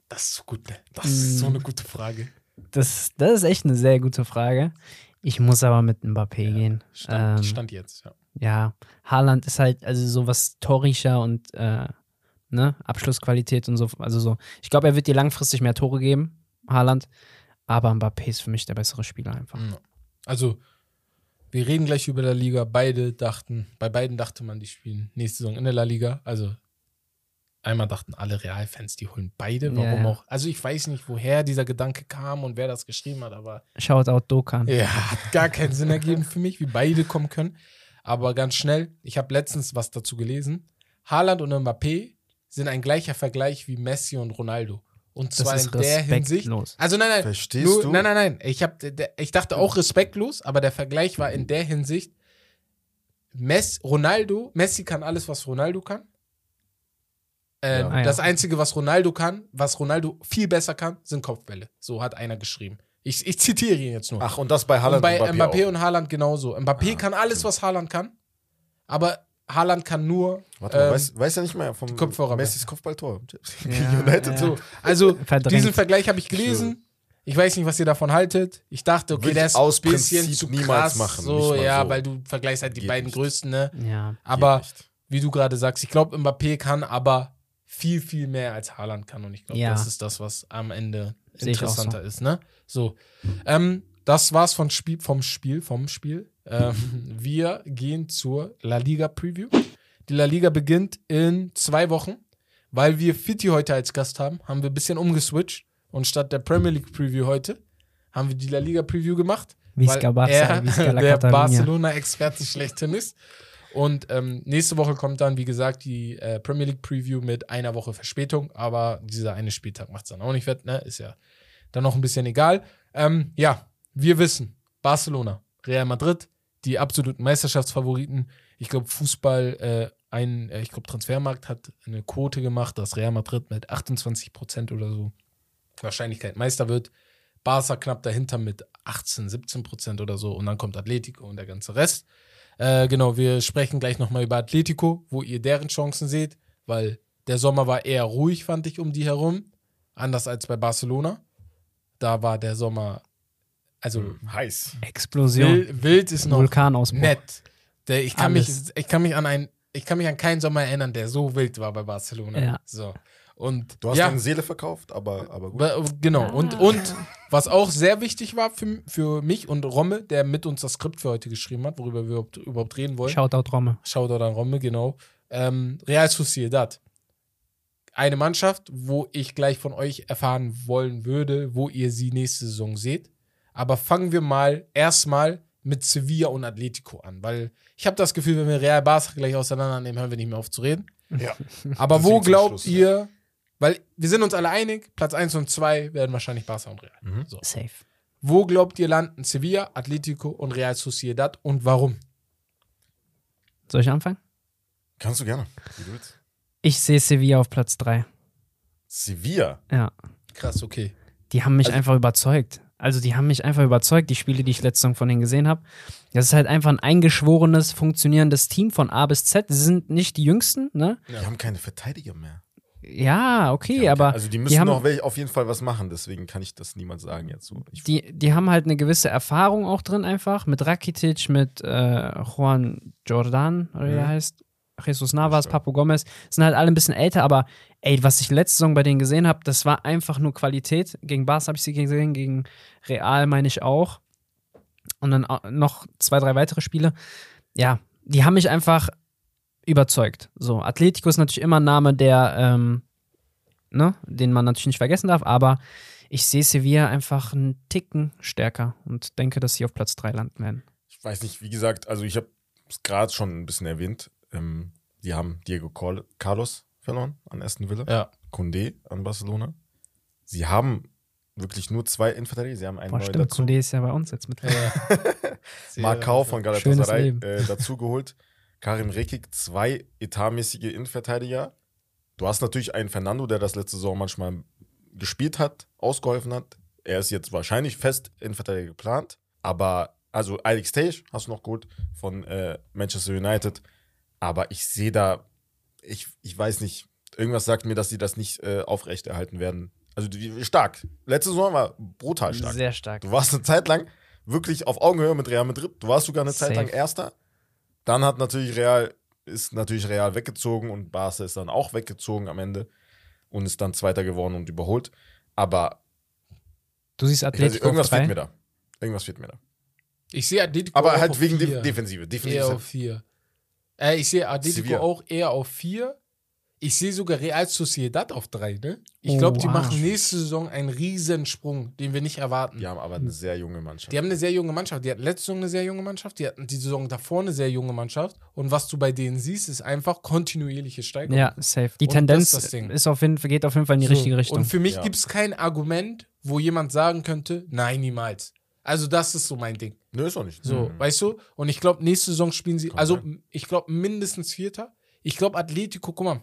Das ist so gut, ne? Das ist so eine gute Frage. Das, das ist echt eine sehr gute Frage. Ich muss aber mit Mbappé gehen. Stand, Ähm, Stand jetzt, ja. ja, Haaland ist halt, also sowas Torricher und äh, ne, Abschlussqualität und so. Also so, ich glaube, er wird dir langfristig mehr Tore geben, Haaland. Aber Mbappé ist für mich der bessere Spieler einfach. Ja. Also, wir reden gleich über La Liga. Beide dachten, bei beiden dachte man, die spielen nächste Saison in der La Liga. Also, einmal dachten alle Real-Fans, die holen beide. Warum Ja, ja. auch? Also, ich weiß nicht, woher dieser Gedanke kam und wer das geschrieben hat, aber Shoutout Dokan. ja, hat gar keinen Sinn ergeben für mich, wie beide kommen können. Aber ganz schnell, ich habe letztens was dazu gelesen. Haaland und Mbappé sind ein gleicher Vergleich wie Messi und Ronaldo. Und Das zwar ist in der Hinsicht. respektlos. Also nein, nein. Verstehst nur, du? Nein, nein, nein. Ich, hab, ich dachte auch respektlos, aber der Vergleich war in der Hinsicht, Mess, Ronaldo, Messi kann alles, was Ronaldo kann. Äh, Ja. Ah, ja. Das Einzige, was Ronaldo kann, was Ronaldo viel besser kann, sind Kopfbälle. So hat einer geschrieben. Ich, ich zitiere ihn jetzt nur. Ach, und das bei Haaland und bei und Mbappé, Mbappé, auch. und Haaland genauso. Mbappé Ah, kann alles, was Haaland kann, aber Haaland kann nur. Warte mal, ähm, weiß, weiß ja nicht mehr vom Kopfhörer Messis Kopfballtor. Ja, United ja. so. Also, Verdrängt. diesen Vergleich habe ich gelesen. Ich weiß nicht, was ihr davon haltet. Ich dachte, okay, Würde der ist aus ein bisschen Prinzip zu niemals krass. machen, So, nicht mal ja, so. weil du vergleichst halt die Geht beiden nicht. größten, ne? Ja. Aber wie du gerade sagst, ich glaube, Mbappé kann aber viel, viel mehr als Haaland kann. Und ich glaube, Ja. das ist das, was am Ende interessanter ist, ne? So. Ähm, das war's von Spiel, vom Spiel, vom Spiel. Ähm, wir gehen zur La Liga Preview. Die La Liga beginnt in zwei Wochen. Weil wir Fitti heute als Gast haben, haben wir ein bisschen umgeswitcht. Und statt der Premier League Preview heute haben wir die La Liga Preview gemacht. Visca weil Barça, er Visca La der. Barcelona-Experte schlechthin ist. Und ähm, nächste Woche kommt dann, wie gesagt, die äh, Premier League Preview mit einer Woche Verspätung. Aber dieser eine Spieltag macht es dann auch nicht fett, ne? Ist ja dann noch ein bisschen egal. Ähm, ja, wir wissen, Barcelona, Real Madrid, die absoluten Meisterschaftsfavoriten. Ich glaube, Fußball, äh, ein, äh, ich glaube, Transfermarkt hat eine Quote gemacht, dass Real Madrid mit 28 Prozent oder so Wahrscheinlichkeit Meister wird. Barca knapp dahinter mit 18, 17 Prozent oder so. Und dann kommt Atletico und der ganze Rest. Äh, genau, wir sprechen gleich nochmal über Atletico, wo ihr deren Chancen seht, weil der Sommer war eher ruhig, fand ich, um die herum. Anders als bei Barcelona. Da war der Sommer, also Heiß. Explosion. wild, wild ist noch Vulkanausbruch. nett. Der, ich, kann mich, ich kann mich an ein, ich kann mich an keinen Sommer erinnern, der so wild war bei Barcelona. Ja. So. Und Du hast ja, deine Seele verkauft, aber, aber gut. Genau. Und, und was auch sehr wichtig war für, für mich und Romme, der mit uns das Skript für heute geschrieben hat, worüber wir überhaupt, überhaupt reden wollen. Shoutout Romme. Shoutout an Romme, genau. Ähm, Real Sociedad. Eine Mannschaft, wo ich gleich von euch erfahren wollen würde, wo ihr sie nächste Saison seht. Aber fangen wir mal erstmal mit Sevilla und Atletico an, weil ich habe das Gefühl, wenn wir Real Barca gleich auseinandernehmen, hören wir nicht mehr auf zu reden. Ja. Aber wo glaubt Schluss, ihr, weil wir sind uns alle einig, Platz 1 und 2 werden wahrscheinlich Barca und Real. Mhm. So. Safe. Wo glaubt ihr landen Sevilla, Atletico und Real Sociedad und warum? Soll ich anfangen? Kannst du gerne. Wie du willst. Ich sehe Sevilla auf Platz 3. Sevilla. Ja. Krass, okay. Die haben mich Also- einfach überzeugt. Also die haben mich einfach überzeugt, die Spiele, die ich letzte Saison von denen gesehen habe. Das ist halt einfach ein eingeschworenes, funktionierendes Team von A bis Z. Sie sind nicht die jüngsten, ne? Die haben keine Verteidiger mehr. Ja, okay, Die haben aber also die müssen haben- noch auf jeden Fall was machen, deswegen kann ich das niemand sagen jetzt so. Ich, die, die haben halt eine gewisse Erfahrung auch drin einfach. Mit Rakitic, mit äh, Juan Jordan, oder wie er Mhm. heißt. Jesus Navas. Papo Gomez, sind halt alle ein bisschen älter, aber ey, was ich letzte Saison bei denen gesehen habe, das war einfach nur Qualität. Gegen Barca habe ich sie gesehen, gegen Real meine ich auch. Und dann noch zwei, drei weitere Spiele. Ja, die haben mich einfach überzeugt. So, Atletico ist natürlich immer ein Name, der, ähm, ne, den man natürlich nicht vergessen darf, aber ich sehe Sevilla einfach einen Ticken stärker und denke, dass sie auf Platz 3 landen werden. ich weiß nicht, wie gesagt, also ich habe es gerade schon ein bisschen erwähnt. Ähm, die haben Diego Col- Carlos verloren an Aston Villa, Ja. Condé an Barcelona. Sie haben wirklich nur zwei Innenverteidiger. Sie haben einen Boah, neuen stimmt, dazu. Condé ist ja bei uns jetzt mit. Markau von Galatasaray äh, dazu geholt. Karim Rekik, zwei etatmäßige Innenverteidiger. Du hast natürlich einen Fernando, der das letzte Saison manchmal gespielt hat, ausgeholfen hat. Er ist jetzt wahrscheinlich fest Innenverteidiger geplant. Aber, also Alex Tage hast du noch gut von äh, Manchester United. Aber ich sehe da, ich, ich weiß nicht, irgendwas sagt mir, dass sie das nicht äh, aufrechterhalten werden. Also die, stark. Letzte Saison war brutal stark. Sehr stark. Du warst eine Zeit lang wirklich auf Augenhöhe mit Real Madrid. Du warst sogar eine Zeit Safe. lang Erster. Dann hat natürlich Real, ist natürlich Real weggezogen und Barca ist dann auch weggezogen am Ende und ist dann Zweiter geworden und überholt. Aber Du siehst Atletico irgendwas auf 3. fehlt mir da. Irgendwas fehlt mir da. Ich sehe Atletico Aber auch halt auf wegen vier. Def Defensive. Defensive Eher auf halt, vier. Äh, ich sehe Atletico Sevilla. auch eher auf vier. Ich sehe sogar Real Sociedad auf drei, ne? Ich Oh, glaube, die wow. machen nächste Saison einen Riesensprung, den wir nicht erwarten. die haben aber eine sehr junge Mannschaft. Die haben eine sehr junge Mannschaft. Die hatten letzte Saison eine sehr junge Mannschaft. Die hatten die Saison davor eine sehr junge Mannschaft. Und was du bei denen siehst, ist einfach kontinuierliche Steigerung. Ja, safe. Die Und Tendenz das ist das ist auf jeden, Fall- geht auf jeden Fall in die So. richtige Richtung. Und für mich Ja. gibt es kein Argument, wo jemand sagen könnte, nein, niemals. Also das ist so mein Ding. Nö, ist auch nicht. So, Mhm. weißt du? Und ich glaube, nächste Saison spielen sie, Kann also sein. ich glaube mindestens Vierter. Ich glaube, Atletico, guck mal,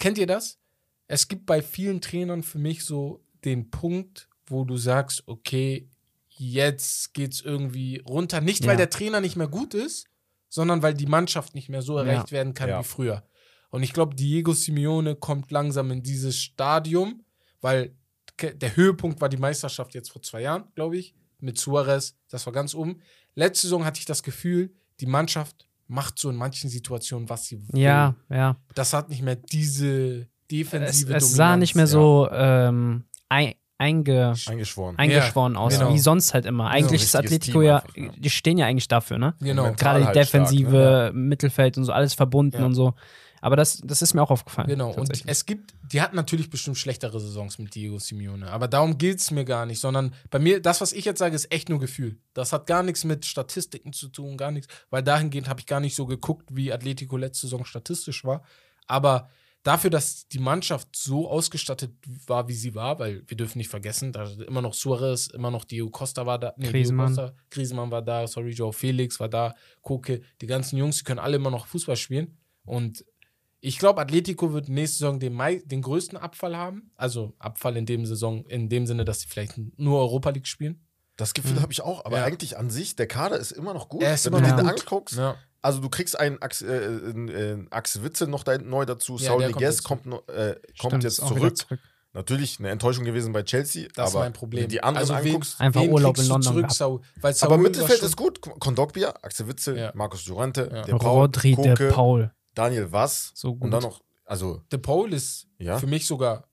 kennt ihr das? Es gibt bei vielen Trainern für mich so den Punkt, wo du sagst, okay, jetzt geht's irgendwie runter. Nicht, weil Ja. der Trainer nicht mehr gut ist, sondern weil die Mannschaft nicht mehr so erreicht werden kann Ja. wie früher. Und ich glaube, Diego Simeone kommt langsam in dieses Stadium, weil der Höhepunkt war die Meisterschaft jetzt vor zwei Jahren, glaube ich, mit Suarez. Das war ganz oben. Letzte Saison hatte ich das Gefühl, die Mannschaft macht so in manchen Situationen, was sie will. ja, ja. Das hat nicht mehr diese Es, defensive es sah nicht mehr ja. so ähm, ein, einge, Eingeschworen. eingeschworen aus, genau. wie sonst halt immer. Eigentlich ist Atletico ja, einfach, ja. die stehen ja eigentlich dafür, ne? Genau. Gerade die halt Defensive, stark, Mittelfeld und so, alles verbunden Ja. und so. Aber das, das ist mir auch aufgefallen. Genau, und es gibt, die hatten natürlich bestimmt schlechtere Saisons mit Diego Simeone, aber darum geht es mir gar nicht, sondern bei mir, das, was ich jetzt sage, ist echt nur Gefühl. Das hat gar nichts mit Statistiken zu tun, gar nichts, weil dahingehend habe ich gar nicht so geguckt, wie Atletico letzte Saison statistisch war, aber dafür, dass die Mannschaft so ausgestattet war, wie sie war, weil wir dürfen nicht vergessen, da immer noch Suarez, immer noch Diego Costa war da, nee, Griezmann. Costa, Griezmann war da, sorry, Joe Felix war da, Koke, die ganzen Jungs, die können alle immer noch Fußball spielen und ich glaube, Atletico wird nächste Saison den, Mai, den größten Abfall haben. Also Abfall in dem Saison, in dem Sinne, dass sie vielleicht nur Europa League spielen. Das Gefühl habe ich auch, aber Ja. eigentlich an sich, der Kader ist immer noch gut. Er ist Wenn immer du noch den gut. anguckst, Ja. also du kriegst einen Axel, äh, äh, Witzel noch da neu dazu, Ja, Saul der kommt Niguez kommt, äh, kommt Stimmt, jetzt ist wieder zurück. Natürlich eine Enttäuschung gewesen bei Chelsea, Das ist aber mein Problem. die anderen also wen, anguckst, Einfach wen Urlaub in London Zurück. Saul? Weil Saul aber Mittelfeld ist gut. Kondogbia, Axel Witzel, Ja. Markus Llorente, Ja. De Paul, Rodri, Koke, der Paul. Daniel Wass So gut. und dann noch, also De Paul ist Ja. für mich sogar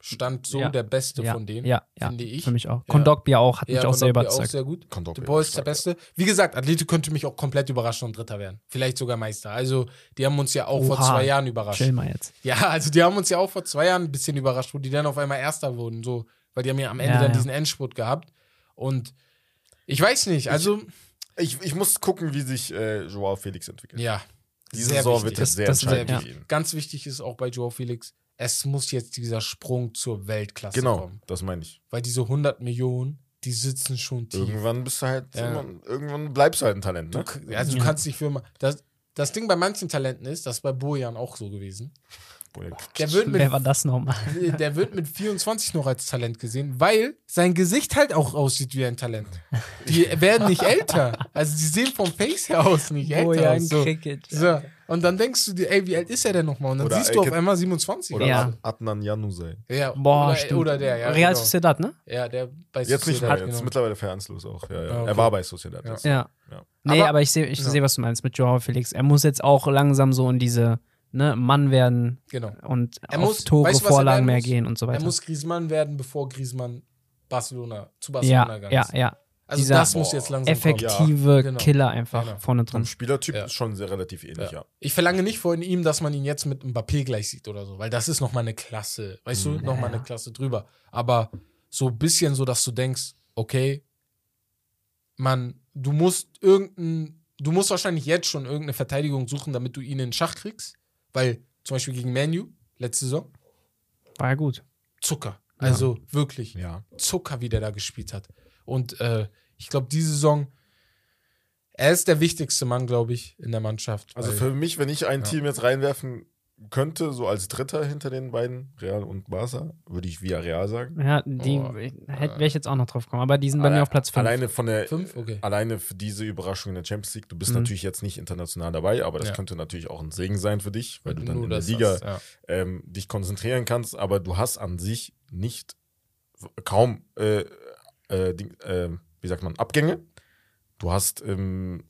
Stand so Ja. der Beste ja, von denen, ja, ja, finde ich. Für mich auch. Ja. Kondogbia auch, hat mich auch sehr Kondogbia auch überzeugt. sehr gut. Kondogbia De Paul ist der Beste. Wie gesagt, Atletico könnte mich auch komplett überraschen und Dritter werden. Vielleicht sogar Meister. Also, die haben uns ja auch vor Oha. zwei Jahren überrascht. Chill mal jetzt. Ja, also die haben uns ja auch vor zwei Jahren ein bisschen überrascht, wo die dann auf einmal Erster wurden, so, weil die haben ja am Ende Ja, dann ja. diesen Endspurt gehabt. Und ich weiß nicht, also Ich, ich muss gucken, wie sich äh, Joao Felix entwickelt. ja, Diese sehr Saison wichtig. wird Das- sehr das- entscheidend ja. für ihn. ganz wichtig ist auch bei Joao Felix, es muss jetzt dieser Sprung zur Weltklasse Genau, kommen. das meine ich. Weil diese 100 Millionen, die sitzen schon tief. Irgendwann bist du halt, Ja. irgendwann, irgendwann bleibst du halt ein Talent, Du, ne? k- also du kannst dich für immer. Das, das Ding bei manchen Talenten ist, das ist bei Bojan auch so gewesen. Der wird mit Wer war das nochmal? der wird mit 24 noch als Talent gesehen, weil sein Gesicht halt auch aussieht wie ein Talent. Die werden nicht älter. Also die sehen vom Face her aus nicht älter Bojan aus. So. Cricket. So. Und dann denkst du dir, ey, wie alt ist er denn nochmal? Und dann Oder siehst du auf einmal 27. Oder Ja. Adnan Januzaj. Ja, Boah, oder, stimmt. oder der, ja. Real genau. Sociedad, ne? Ja, der bei Jetzt nicht mehr, Sociedad, jetzt genau. mittlerweile vereinslos auch. Ja, ja. Ah, okay. Er war bei Sociedad. Ja. jetzt. Ja. Ja. Nee, Aber- aber, ich sehe, ich Ja. sehe, was du meinst mit Joao Felix. Er muss jetzt auch langsam so in diese ne, Mann werden Genau. und Er auf muss- Tore, weißt du, er Vorlagen mehr muss? gehen und so Er weiter. muss Griezmann werden, bevor Griezmann Barcelona zu Barcelona ja, gegangen ja, ist. ja. Also dieser das muss jetzt langsam kommen. Effektive Ja, genau. Killer einfach Genau. vorne drin. Vom Spielertyp Ja. ist schon sehr relativ ähnlich, ja. Ich verlange nicht von ihm, dass man ihn jetzt mit Mbappé gleich sieht oder so, weil das ist nochmal eine Klasse, weißt du, Mhm. nochmal Ja, ja. eine Klasse drüber. Aber so ein bisschen so, dass du denkst, okay, man, du musst irgendein, du musst wahrscheinlich jetzt schon irgendeine Verteidigung suchen, damit du ihn in den Schach kriegst, weil zum Beispiel gegen Manu, letzte Saison, War ja gut. Zucker. Also wirklich Ja. Zucker, wie der da gespielt hat. Und äh, ich glaube, diese Saison, er ist der wichtigste Mann, glaube ich, in der Mannschaft. Also weil- für mich, wenn ich ein Ja. Team jetzt reinwerfen könnte, so als Dritter hinter den beiden, Real und Barca, würde ich Villarreal sagen. Ja, die Oh, wäre ich jetzt auch noch drauf gekommen, aber die sind bei mir auf Platz 5. Alleine von der Fünf? Okay. Alleine für diese Überraschung in der Champions League. Du bist Mhm. natürlich jetzt nicht international dabei, aber das Ja. könnte natürlich auch ein Segen sein für dich, weil du dann Nur in der Liga hast, ja. ähm, dich konzentrieren kannst, aber du hast an sich nicht kaum, äh, äh, Ding, äh, wie sagt man, Abgänge. Du hast ähm,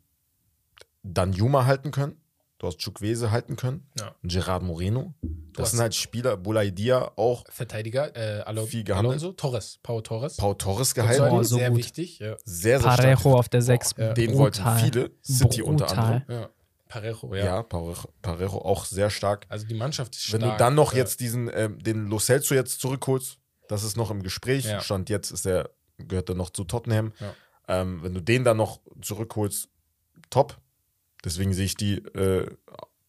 dann Juma halten können, du hast Chukwese halten können, Ja. Gerard Moreno. Das hast- sind halt Spieler, Bolaidia auch, Verteidiger, äh, Alo Viel gehandelt. Alonso, Torres, Pau Torres. Pau Torres gehalten. Oh, so sehr gut. wichtig. Ja. Sehr, sehr Parejo stark. auf der 6. ja. Den brutal. wollten viele, City unter Brutal. anderem. ja. Parejo, ja. Ja, Parejo, Parejo auch sehr stark. Also die Mannschaft ist Wenn stark. du dann noch ja. jetzt diesen, ähm, den Lo Celso jetzt zurückholst, das ist noch im Gespräch. Ja. Stand jetzt ist er, gehört er noch zu Tottenham. Ja. Ähm, wenn du den dann noch zurückholst, top. Deswegen sehe ich die äh,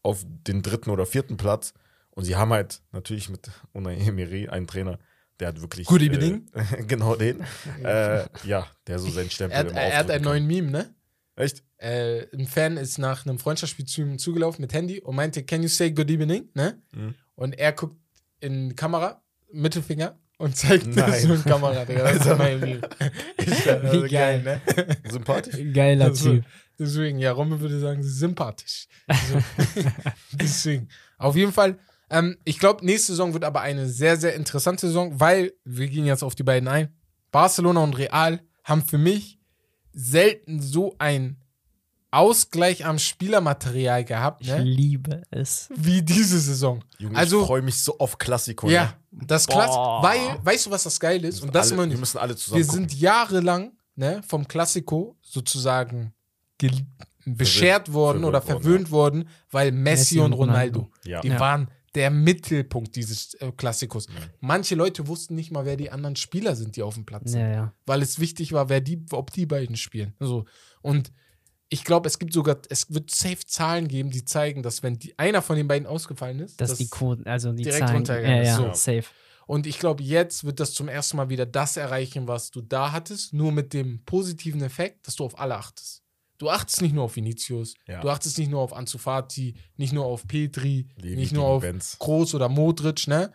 auf den dritten oder vierten Platz. Und sie haben halt natürlich mit Unai Emery einen Trainer, der hat wirklich. Good evening. Äh, genau den. äh, ja, der so seinen Stempel er, hat, er hat einen neuen Meme, ne? Echt? Äh, ein Fan ist nach einem Freundschaftsspiel zu ihm zugelaufen mit Handy und meinte, can you say good evening? Ne? Mhm. Und er guckt in die Kamera, Mittelfinger und zeigt das Nein. so in die Kamera. Digga. Das ist mein Meme. Ja also Wie geil. ne? Sympathisch? Geiler Typ. Deswegen, ja, Rommel würde sagen, sympathisch. Also, deswegen. Auf jeden Fall, ähm, ich glaube, nächste Saison wird aber eine sehr, sehr interessante Saison, weil, wir gehen jetzt auf die beiden ein, Barcelona und Real haben für mich selten so ein Ausgleich am Spielermaterial gehabt, Ich ne? liebe es. Wie diese Saison. Junge, also, ich freue mich so auf Klassiko. ja, Ne? das. Boah. Weil, weißt du, was das geil ist? Und das alle, immer wir nicht. müssen alle zusammen Wir sind jahrelang ne, vom Klassiko sozusagen beschert worden verwöhnt oder worden, verwöhnt worden, weil Messi, Messi und Ronaldo, Ronaldo. Ja. die Ja. waren der Mittelpunkt dieses äh, Klassikos. Manche Leute wussten nicht mal, wer die anderen Spieler sind, die auf dem Platz sind Ja, ja. weil es wichtig war, wer die, ob die beiden spielen. So. Und ich glaube, es gibt sogar, es wird safe Zahlen geben, die zeigen, dass wenn die, einer von den beiden ausgefallen ist, Dass dass- die Quoten, also die direkt Zahlen. runtergegangen Ja, ist. ja, So. safe. und ich glaube, jetzt wird das zum ersten Mal wieder das erreichen, was du da hattest, nur mit dem positiven Effekt, dass du auf alle achtest. Du achtest nicht nur auf Vinicius, Ja. du achtest nicht nur auf Ansu Fati, nicht nur auf Petri, Levi nicht nur auf Benz. Kroos oder Modric, ne?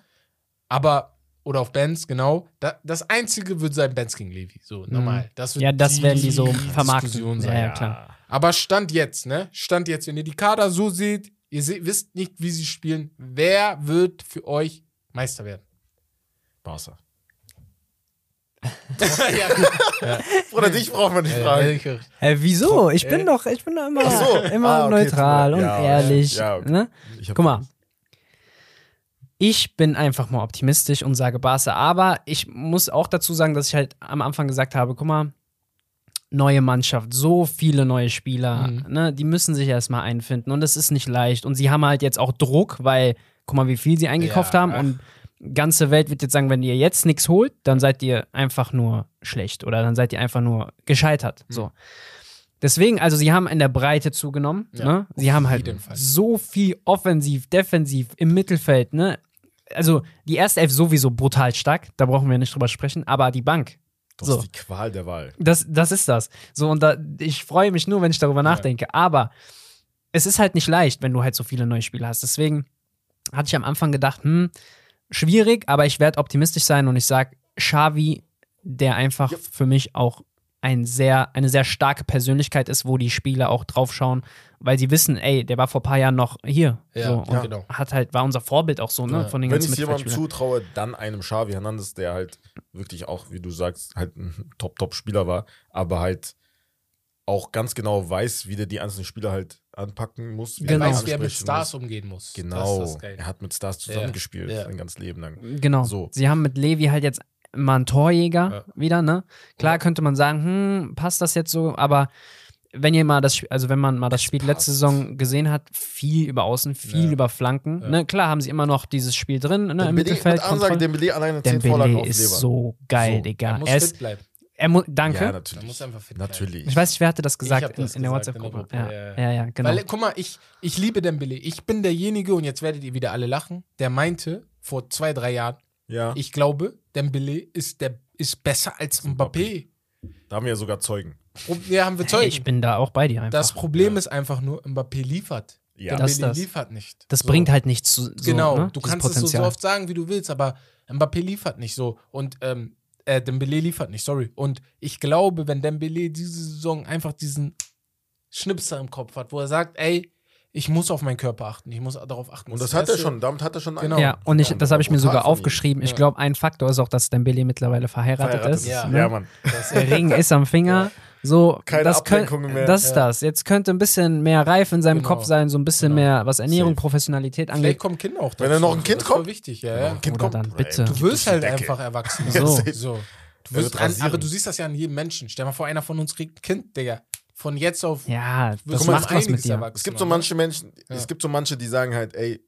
Aber, oder auf Benz, genau. Da, das Einzige wird sein Benz gegen Levi, so normal. Das wird Mhm. Ja, das werden die so vermarkten. sein. Ja, ja, klar. Aber Stand jetzt, ne? Stand jetzt, wenn ihr die Kader so seht, ihr se wisst nicht, wie sie spielen, wer wird für euch Meister werden? Barca. ja, Bruder, dich brauchen wir nicht fragen. ja, Hä, wieso? Ich bin Äh. doch, ich bin doch immer, so. immer Ah, okay, neutral und ehrlich. ja, okay. Ne? Guck mal. Ich bin einfach mal optimistisch und sage Barca, aber ich muss auch dazu sagen, dass ich halt am Anfang gesagt habe, guck mal, neue Mannschaft, so viele neue Spieler, Mhm. ne, die müssen sich erstmal einfinden und es ist nicht leicht und sie haben halt jetzt auch Druck, weil guck mal, wie viel sie eingekauft Ja, haben ach. und ganze Welt wird jetzt sagen, wenn ihr jetzt nichts holt, dann seid ihr einfach nur schlecht oder dann seid ihr einfach nur gescheitert, Mhm. so. Deswegen, also sie haben in der Breite zugenommen. Ja, ne? Sie haben halt so viel offensiv, defensiv im Mittelfeld. Ne? Also die erste Elf sowieso brutal stark, da brauchen wir nicht drüber sprechen, aber die Bank, Das So. ist die Qual der Wahl. das, das ist das. So, und da, ich freue mich nur, wenn ich darüber nachdenke. Aber es ist halt nicht leicht, wenn du halt so viele neue Spieler hast. Deswegen hatte ich am Anfang gedacht, hm, schwierig, aber ich werde optimistisch sein und ich sage, Xavi, der einfach Ja. für mich auch ein sehr, eine sehr starke Persönlichkeit ist, wo die Spieler auch draufschauen, weil sie wissen, ey, der war vor ein paar Jahren noch hier. Ja, so, und ja, genau. hat halt, war unser Vorbild auch so, ne? Ja. Von den Wenn ich jemandem zutraue, dann einem Xavi Hernandez, der halt wirklich auch, wie du sagst, halt ein Top-Top-Spieler war, aber halt auch ganz genau weiß, wie der die einzelnen Spieler halt anpacken muss. Wie Er Genau. weiß, wie er mit Stars muss. umgehen muss. Genau. Das das er hat mit Stars zusammengespielt, Ja. sein ganzes Leben lang. Genau. So. Sie haben mit Levi halt jetzt mal einen Torjäger Ja. wieder, ne? Klar könnte man sagen, hm, passt das jetzt so, aber wenn ihr mal das, also wenn man mal das Spiel letzte passt. Saison gesehen hat, viel über Außen, viel Ja. über Flanken, Ja. ne? Klar haben sie immer noch dieses Spiel drin, ne? Im Dembele, Mittelfeld. mit Ansage. Dembele alleine 10 Vorlagen auf ist so geil, So. Digga. Er muss Er fit ist, bleiben. Er mu danke. Ja, Er natürlich. muss einfach fit bleiben. Natürlich. ich weiß nicht, wer hatte das gesagt hab das in, in der gesagt in der WhatsApp-Gruppe. Gruppe, Ja, ja, ja, ja, genau. Weil, guck mal, ich, ich liebe Dembele. Ich bin derjenige, und jetzt werdet ihr wieder alle lachen, der meinte vor zwei, drei Jahren, ja, ich glaube, Dembele ist, der, ist besser als Mbappé. da haben wir ja sogar Zeugen. Ja, haben wir Zeugen. ich bin da auch bei dir einfach. das Problem ist einfach nur, Mbappé liefert. Ja, Das- Dembele das. liefert nicht. das So. bringt halt nichts zu. So, genau, ne? du dieses kannst es so, so Potenzial. oft sagen, wie du willst, aber Mbappé liefert nicht so. Und ähm, äh, Dembele liefert nicht, sorry. Und ich glaube, wenn Dembele diese Saison einfach diesen Schnipser im Kopf hat, wo er sagt, ey, ich muss auf meinen Körper achten, ich muss darauf achten. Und das Das hat er schon, damit hat er schon Genau. Ja, und ich, Ja, das habe ich mir sogar aufgeschrieben. Ich Ja. glaube, ein Faktor ist auch, dass Dembele mittlerweile verheiratet, Verheiratet ist. Ja. ne? Ja, Mann. Das, Der Ring ist am Finger. So, Keine das, Ablenkungen mehr. das ist Ja. das. Jetzt könnte ein bisschen mehr Reif in seinem Genau. Kopf sein, so ein bisschen Genau. mehr, was Ernährung, Safe. Professionalität Vielleicht angeht. kommen Kinder auch Wenn er noch ein Kind das kommt? wichtig, ja. Ja. ein Kind Oder kommt, dann, bitte. Du wirst halt Decke. einfach erwachsen. So. so. Du wirst an, aber du siehst das ja an jedem Menschen. Stell mal vor, einer von uns kriegt ein Kind, Digga. Von jetzt auf. Ja, das wirst macht was mit dir. erwachsen, Es gibt so manche Menschen, Ja. es gibt so manche, die sagen halt, ey,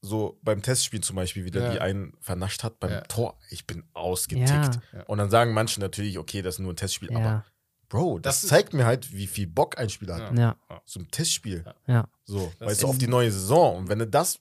so beim Testspiel zum Beispiel, wie der Ja. die einen vernascht hat beim Ja. Tor, ich bin ausgetickt. Und dann sagen manche natürlich, okay, das ist nur ein Testspiel, aber Bro, das, Das zeigt mir halt, wie viel Bock ein Spieler hat. ja, So ein Testspiel. Ja. So, Das weißt du, auf die neue Saison. Und wenn er das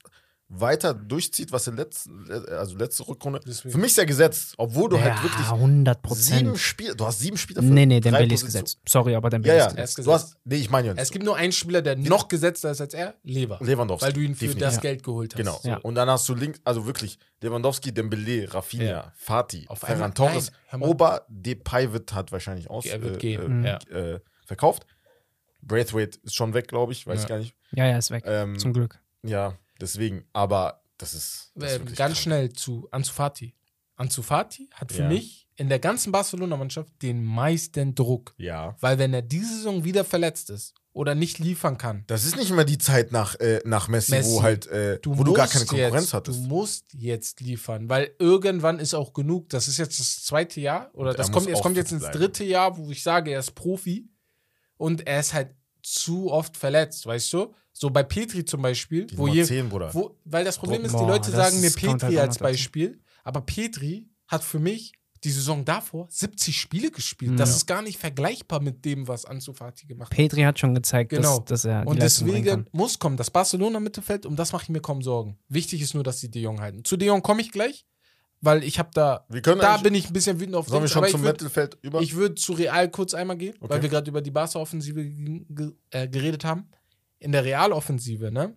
weiter durchzieht, was er letzte, also letzte Rückrunde, Deswegen. für mich ist er gesetzt, obwohl du halt wirklich ja, 100 sieben Prozent. Spiele, du hast sieben Spiele für Nee, nee, Dembele ist gesetzt. Sorry, aber Dembele Ja, ja, ist Er ist gesetzt. du hast, nee, ich meine Es gibt nur einen Spieler, der noch gesetzter ist als er, Lever. Lewandowski. Weil du ihn für definitiv. das Ja. Geld geholt hast. Genau. Ja. Und dann hast du links, also wirklich, Lewandowski, Dembele, Rafinha, Ja. Fati, Auf Ferran Torres. Ober, Depay wird, hat wahrscheinlich aus, Er wird äh, gehen, äh, äh, verkauft. Braithwaite ist schon weg, glaube ich, weiß Ja. gar nicht. Ja, ja, ist weg. Ähm, Zum Glück. Ja, deswegen, aber das ist, das Äh, ganz krank. schnell zu Ansu Fati. Ansu Fati hat für Ja. mich in der ganzen Barcelona-Mannschaft den meisten Druck. Ja. Weil wenn er diese Saison wieder verletzt ist oder nicht liefern kann. Das ist nicht immer die Zeit nach, äh, nach Messi, Messi. wo halt, äh, wo du gar keine Konkurrenz jetzt, hattest. Du musst jetzt liefern, weil irgendwann ist auch genug. Das ist jetzt das zweite Jahr oder Und das kommt, jetzt kommt jetzt ins bleiben. dritte Jahr, wo ich sage, er ist Profi und er ist halt zu oft verletzt, weißt du? So bei Petri zum Beispiel, Die wo je, 10, Bruder. wo, weil das Problem ist, die Leute sagen mir halt Petri auch als. Beispiel, aber Petri hat für mich die Saison davor 70 Spiele gespielt. Mhm. Das ist gar nicht vergleichbar mit dem, was Ansu Fati gemacht hat. Petri hat schon gezeigt, Genau. dass, dass er Und Leistung deswegen kann. muss kommen. Das Barcelona-Mittelfeld, um das mache ich mir kaum Sorgen. Wichtig ist nur, dass sie De Jong halten. Zu De Jong komme ich gleich, weil ich habe da, Wir können da bin ich ein bisschen wütend auf Sollen wir schon zum ich würd- Mittelfeld über? Ich würde zu Real kurz einmal gehen, weil Okay. wir gerade über die Barca-Offensive äh, geredet haben. In der Real-Offensive, ne?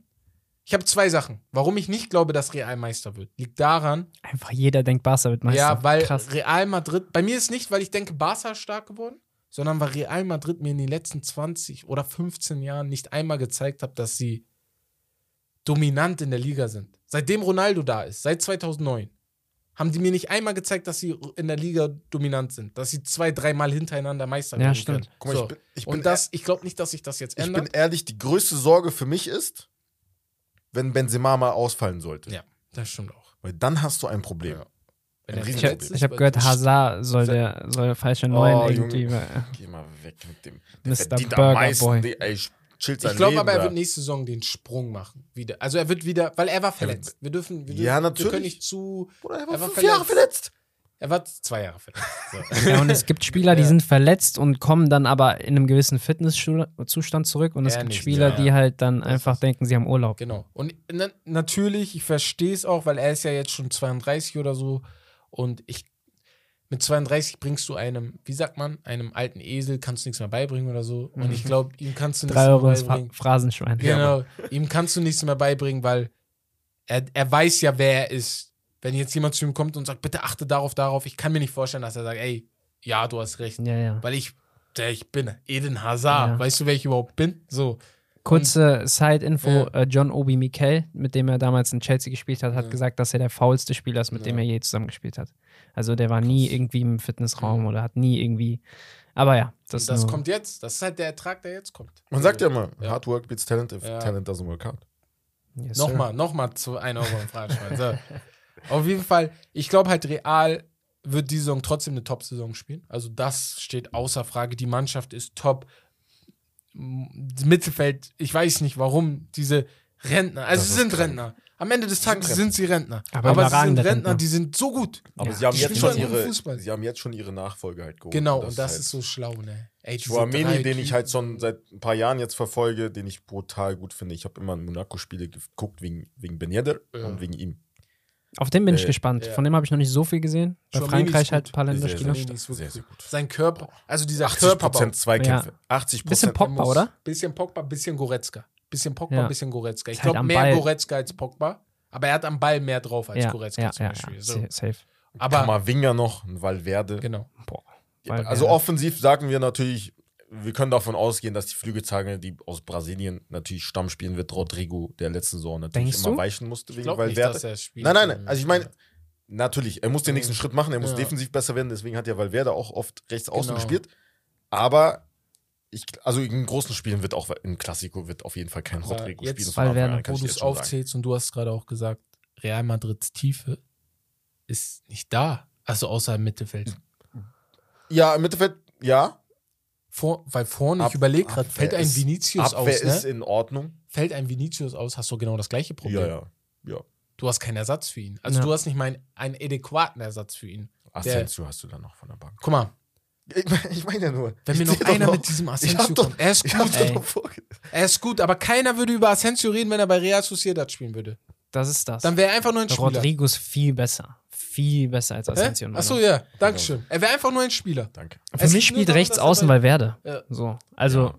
Ich habe zwei Sachen. Warum ich nicht glaube, dass Real Meister wird, liegt daran, Einfach jeder denkt, Barca wird Meister. ja, weil Krass. Real Madrid, bei mir ist nicht, weil ich denke, Barca ist stark geworden, sondern weil Real Madrid mir in den letzten 20 oder 15 Jahren nicht einmal gezeigt hat, dass sie dominant in der Liga sind. Seitdem Ronaldo da ist, seit 2009, haben die mir nicht einmal gezeigt, dass sie in der Liga dominant sind, dass sie zwei, dreimal hintereinander Meister Ja, werden stimmt. können. Guck mal, so. ich bin- ich bin Und das, ich glaube nicht, dass sich das jetzt ich ändert. bin ehrlich, die größte Sorge für mich ist, wenn Benzema mal ausfallen sollte. ja, das stimmt auch. Weil dann hast du ein Problem. Ja. Ich, ich habe gehört, Hazard soll der soll falsche Neun Oh, irgendwie. Junge. Geh mal weg mit dem. Mr. verdient am Burger meisten, Boy. der- ey, chillt sein Ich glaube aber, er wird nächste Saison den Sprung machen. Wieder. Also er wird wieder, weil er war verletzt. Wir dürfen, wir, Ja, dürfen, wir natürlich. können nicht zu. Bruder, er er war war fünf Jahre verletzt. Er war zwei Jahre verletzt. So. Ja, und es gibt Spieler, die Ja. sind verletzt und kommen dann aber in einem gewissen Fitnesszustand zurück. Und es Er gibt nicht, Spieler, ja. die halt dann einfach denken, sie haben Urlaub. genau. Und na, natürlich, ich verstehe es auch, weil er ist ja jetzt schon 32 oder so. Und ich mit 32 bringst du einem, wie sagt man, einem alten Esel kannst du nichts mehr beibringen oder so. Und ich glaube, ihm kannst du nichts mehr beibringen. Phrasenschwein. Genau. Ihm kannst du nichts mehr beibringen, weil er, er weiß ja, wer er ist. Wenn jetzt jemand zu ihm kommt und sagt, bitte achte darauf, darauf, ich kann mir nicht vorstellen, dass er sagt, ey, ja, du hast recht. Ja, ja. Weil ich, der ich bin, Eden Hazard. Ja. Weißt du, wer ich überhaupt bin? So. Kurze Side-Info: Ja. äh, John Obi Mikel, mit dem er damals in Chelsea gespielt hat, hat Ja. gesagt, dass er der faulste Spieler ist, mit dem Ja. er je zusammengespielt hat. Also der war nie irgendwie im Fitnessraum oder hat nie irgendwie. Aber ja, das, Das, kommt jetzt. Das ist halt der Ertrag, der jetzt kommt. Man sagt ja immer, Ja. hard work beats talent if Ja. talent doesn't work hard. Yes. Nochmal, nochmal zu 1 Euro im Phrasenschwein. So. Auf jeden Fall, ich glaube halt, Real wird die Saison trotzdem eine Top-Saison spielen. Also das steht außer Frage. Die Mannschaft ist top. Das Mittelfeld, ich weiß nicht warum, diese Rentner, also Das sie ist sind krank. Rentner. Am Ende des Tages sind sie Rentner. Aber Aber, sie sind Rentner, Rentner. die sind so gut. Aber Ja. sie haben jetzt schon ihre, Fußball. sie haben jetzt schon ihre Nachfolge halt geholt. Genau, und das halt ist so schlau, ne? Ey, drei den ich halt schon seit ein paar Jahren jetzt verfolge, den ich brutal gut finde. Ich habe immer Monaco-Spiele geguckt wegen, wegen Ben Yedder Ja. und wegen ihm. Auf den bin ich Äh, gespannt. ja. Von dem habe ich noch nicht so viel gesehen. Bei Chouameni Frankreich ist halt ein paar Sehr, sehr Länderspiele. ist wirklich Sehr, sehr gut. Sein Körper, also dieser 80 Körperbau. Prozent Zweikämpfe. Ja. 80 Bisschen. Pogba, oder? Bisschen Pogba, bisschen Goretzka. Bisschen Pogba, Ja. bisschen Goretzka. Ich halt glaube, am mehr Ball. Goretzka als Pogba. Aber er hat am Ball mehr drauf als Ja, Goretzka ja, zum ja, Beispiel. ja. So. sa- safe. Aber, Kamavinga noch, ein Valverde. genau. Boah. Valverde. Also offensiv sagen wir natürlich, wir können davon ausgehen, dass die Flügelzange, die aus Brasilien natürlich Stamm spielen wird, Rodrigo, der letzten Saison natürlich Denkst immer du? weichen musste Ich wegen nicht, Valverde. dass er spielt. Nein, nein, nein. Also ich meine, natürlich, er muss den nächsten. Schritt machen, er muss Ja. defensiv besser werden, deswegen hat ja Valverde auch oft rechts außen Genau. gespielt. Aber ich, also in großen Spielen wird auch, in Klassiko wird auf jeden Fall kein Aber Rodrigo jetzt spielen. Wo ich du es aufzählst und du hast gerade auch gesagt, Real Madrids Tiefe ist nicht da. Also außer im Mittelfeld. Ja, im Mittelfeld, ja. Vor, weil vorne, Ab- ich überlege gerade, fällt ein ist- Vinicius Abwehr aus, ist ne? in Ordnung. Fällt ein Vinicius aus, hast du genau das gleiche Problem. Ja, ja. ja. Du hast keinen Ersatz für ihn. Also Ja. du hast nicht mal einen, einen adäquaten Ersatz für ihn. Asensio hast du dann noch von der Bank. Guck mal, Ich meine ja nur. wenn mir noch einer mit diesem Asensio kommt. Er ist gut, er ist gut, aber keiner würde über Asensio reden, wenn er bei Real Sociedad spielen würde. Das ist das. Dann wäre er einfach nur ein Spieler. Rodrigo ist viel besser. Viel besser als Asensio. Und Achso, ja, Dankeschön. Er wäre einfach nur ein Spieler. Danke. Für Es mich spielt rechts außen bei- Valverde. Ja. So. Also, ähm,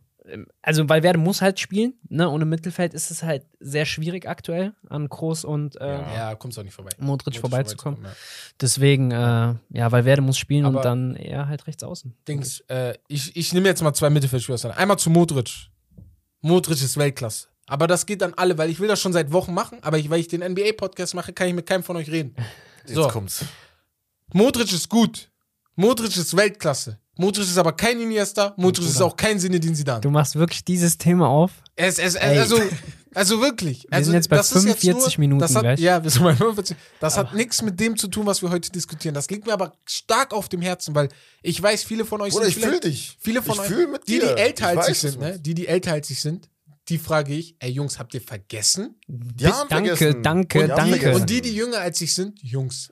also Valverde muss halt spielen, ne? Und im Mittelfeld ist es halt sehr schwierig aktuell an Kroos und äh, Ja. Kommst auch nicht vorbei. Modric Muss vorbeizukommen. ja. Deswegen, äh, ja, Valverde muss spielen Aber- und dann eher halt rechts außen. Dings, äh, ich, ich nehme jetzt mal zwei Mittelfeldspieler. Einmal zu Modric. Modric ist Weltklasse. Aber das geht dann alle, weil ich will das schon seit Wochen machen, aber ich, weil ich den NBA-Podcast mache, kann ich mit keinem von euch reden. Jetzt So. kommt's. Modric ist gut. Modric ist Weltklasse. Modric ist aber kein Iniesta. Modric ist auch kein Sinedin Zidane. Du machst wirklich dieses Thema auf. Es, es, Ey. also, also wirklich. Wir also, sind jetzt bei das ist 45 Minuten das hat, gleich. Ja, wir sind bei 45. Das hat nichts mit dem zu tun, was wir heute diskutieren. Das liegt mir aber stark auf dem Herzen, weil ich weiß, viele von euch ich sind fühl vielleicht- dich. Viele von ich euch, mit die, dir. die älter Ich als ich sind, ne? Die, die älter als ich sind, die frage ich, ey Jungs, habt ihr vergessen? Die haben danke, vergessen. danke, Und die- danke. Und die, die jünger als ich sind, Jungs,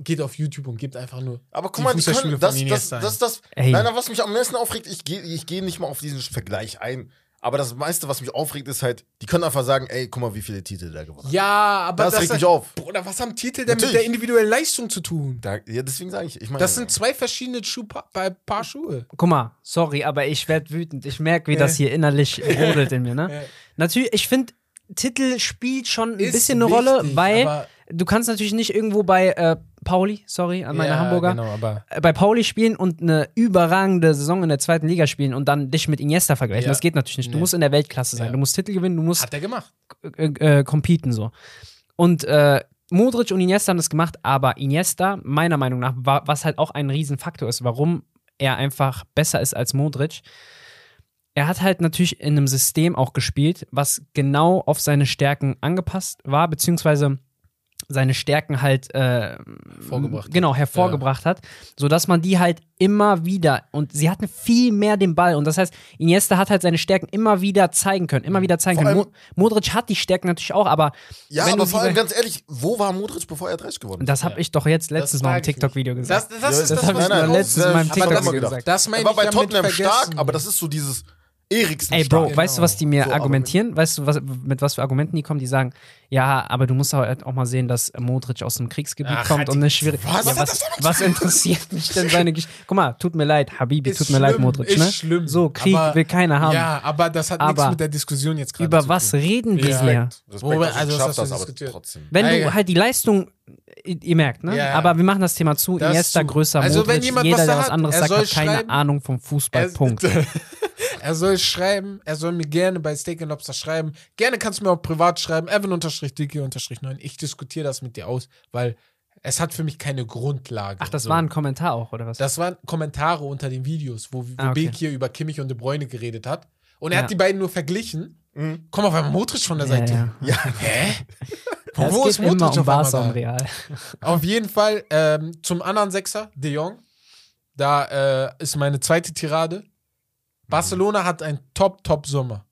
geht auf YouTube und gebt einfach nur. Aber guck mal, die können, das, von das, das, das, Ey. Nein, was mich am meisten aufregt, ich gehe ich geh nicht mal auf diesen Vergleich ein. Aber das meiste, was mich aufregt, ist halt, die können einfach sagen, ey, guck mal, wie viele Titel der gewonnen hat. Ja, aber Das regt mich auf. Bruder, was haben Titel denn mit Natürlich. der individuellen Leistung zu tun? Da, ja, deswegen sage ich, ich meine. Das sind zwei verschiedene Schuh bei Paar Schuhe. Guck mal, sorry, aber ich werde wütend. Ich merke, wie das hier innerlich brodelt in mir, ne? Natürlich, ich finde, Titel spielt schon ein Ist bisschen eine Rolle, wichtig, weil aber- du kannst natürlich nicht irgendwo bei äh, Pauli, sorry, an meine Ja, Hamburger, Genau, aber äh, bei Pauli spielen und eine überragende Saison in der zweiten Liga spielen und dann dich mit Iniesta vergleichen. Ja. Das geht natürlich nicht. Du Nee. musst in der Weltklasse sein. Ja. Du musst Titel gewinnen, du musst hat er gemacht. äh, äh, competen so. Und äh, Modric und Iniesta haben das gemacht, aber Iniesta, meiner Meinung nach, war, was halt auch ein Riesenfaktor ist, warum er einfach besser ist als Modric. Er hat halt natürlich in einem System auch gespielt, was genau auf seine Stärken angepasst war, beziehungsweise seine Stärken halt äh, Vorgebracht genau hervorgebracht hat, sodass man die halt immer wieder und sie hatten viel mehr den Ball und das heißt Iniesta hat halt seine Stärken immer wieder zeigen können, immer wieder zeigen Vor können. allem- Mo Modric hat die Stärken natürlich auch, aber ja, wenn aber du vor allem ganz ehrlich, wo war Modric, bevor er 30 geworden ist? das habe ich doch jetzt letztes Mal im mich. TikTok-Video gesagt. Das, das Ja, ist das das, hab was ich doch letztes Mal im TikTok das, gesagt. das meine war bei ja Tottenham stark, aber das ist so dieses Eriksen Ey, Bro, stark. weißt du, was die mir So, aber argumentieren? Weißt du, was, mit was für Argumenten die kommen? Die sagen, ja, aber du musst halt auch mal sehen, dass Modric aus einem Kriegsgebiet Ach, kommt halt und eine schwierige. Was? Ja, Was was, das interessiert mich denn seine Geschichte? Guck mal, tut mir leid, Habibi, Ist tut mir leid, schlimm, Modric, ist ne? schlimm, so, Krieg aber- will keiner haben. Ja, aber das hat Aber nichts mit der Diskussion jetzt gerade Über zu was tun. reden wir Ja. hier? Respekt, Wobei, also das geschafft hast du hast, aber diskutiert. trotzdem. Wenn Ja, du halt die Leistung, ihr, merkt, ne? Ja. Aber wir machen das Thema zu. Das Iniesta zu. größer, Also, Modric, wenn jemand jeder, was der was anderes er sagt, hat keine. Ahnung vom Fußball. Er, Punkt. er soll schreiben, er soll mir gerne bei Steak and Lobster schreiben. Gerne kannst du mir auch privat schreiben, evan-dicke-9. Ich diskutiere das mit dir aus, weil es hat für mich keine Grundlage. Ach, das So. war ein Kommentar auch, oder was? Das waren Kommentare unter den Videos, wo, wo Ah, okay. Beek hier über Kimmich und De Bruyne geredet hat. Und er Ja. hat die beiden nur verglichen. Mhm. Komm auf einmal Modric von der ja, Seite. ja. Ja, Hä? Wo ist Modric um auf einmal Real. Auf jeden Fall ähm, zum anderen Sechser, De Jong. Da äh, ist meine zweite Tirade. Barcelona hat einen Top-Top-Sommer.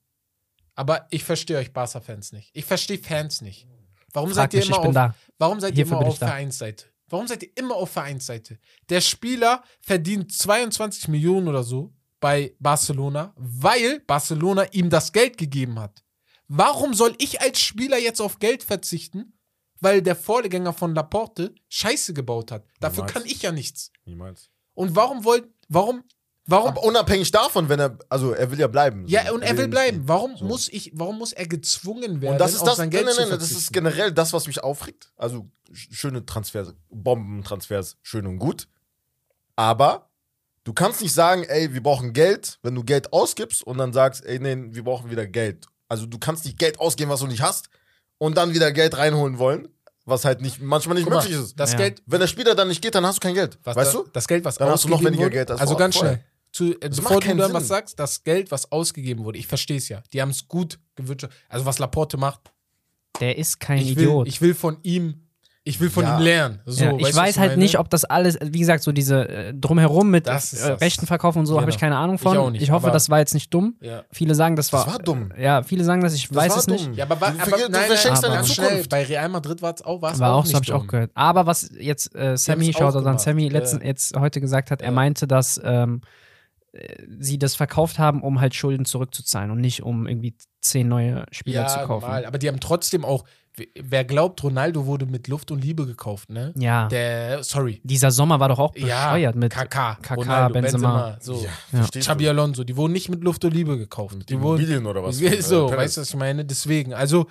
Aber ich verstehe euch Barca-Fans nicht. Ich verstehe Fans nicht. Warum Frag seid ihr mich, immer auf, da. Warum seid ihr immer auf. Vereinsseite? Warum seid ihr immer auf Vereinsseite? Der Spieler verdient 22 Millionen oder so bei Barcelona, weil Barcelona ihm das Geld gegeben hat. Warum soll ich als Spieler jetzt auf Geld verzichten, weil der Vorgänger von Laporte Scheiße gebaut hat? Dafür Niemals. kann ich ja nichts. niemals. Und warum wollt, warum, warum, unabhängig davon, wenn er, also er will ja bleiben. ja, und er will bleiben. Warum So. muss ich, warum muss er gezwungen werden, Und das ist auf das, sein nein, Geld nein, zu nein, das ist generell das, was mich aufregt. Also sch- schöne Transfers, Bombentransfers, schön und gut. Aber du kannst nicht sagen, ey, wir brauchen Geld, wenn du Geld ausgibst und dann sagst, ey, nee, wir brauchen wieder Geld. Also du kannst nicht Geld ausgeben, was du nicht hast und dann wieder Geld reinholen wollen, was halt nicht manchmal nicht Guck mal, möglich ist. das Ja. Geld, Wenn der Spieler dann nicht geht, dann hast du kein Geld. Was weißt da, du? Das Geld, was Dann hast du noch weniger wurde, Geld als Also vor- ganz vorher. schnell. Zu, äh, Das bevor du dann Sinn. was sagst, das Geld, was ausgegeben wurde, ich verstehe es ja. Die haben es gut gewirtschaftet. Also was Laporte macht, Der ist kein ich will, Idiot. ich will von ihm, ich will von Ja. ihm lernen. So, ja, ich du, was weiß halt meine? nicht, ob das alles, wie gesagt, so diese äh, drumherum mit äh, das. Rechten verkaufen und so, Genau. habe ich keine Ahnung von. Ich auch nicht, hoffe, aber- das war jetzt nicht dumm. Ja. Viele sagen, das war, Das war dumm. Ja, viele sagen das, ich Das weiß war es nicht. dumm. Ja, aber, Du aber du nein, nein, verschenkst deine Zukunft. schnell. Bei Real Madrid war es auch, war's War auch auch, nicht das habe ich auch gehört. Aber was jetzt äh, Sammy, auch Shoutout an Sammy, letzten, jetzt heute gesagt hat, er meinte, dass ähm, äh, sie das verkauft haben, um halt Schulden zurückzuzahlen und nicht um irgendwie zehn neue Spieler Ja, zu kaufen. normal. Aber die haben trotzdem auch, wer glaubt, Ronaldo wurde mit Luft und Liebe gekauft, ne? Ja. Der, sorry. Dieser Sommer war doch auch Ja, bescheuert mit KK, KK, Ronaldo, Benzema. Benzema, so. Ja, Ja. Xabi? Alonso, die wurden nicht mit Luft und Liebe gekauft. Mit Die wurden, Immobilien oder was? Ja, äh, so, Perez. weißt du, was ich meine? Deswegen, also,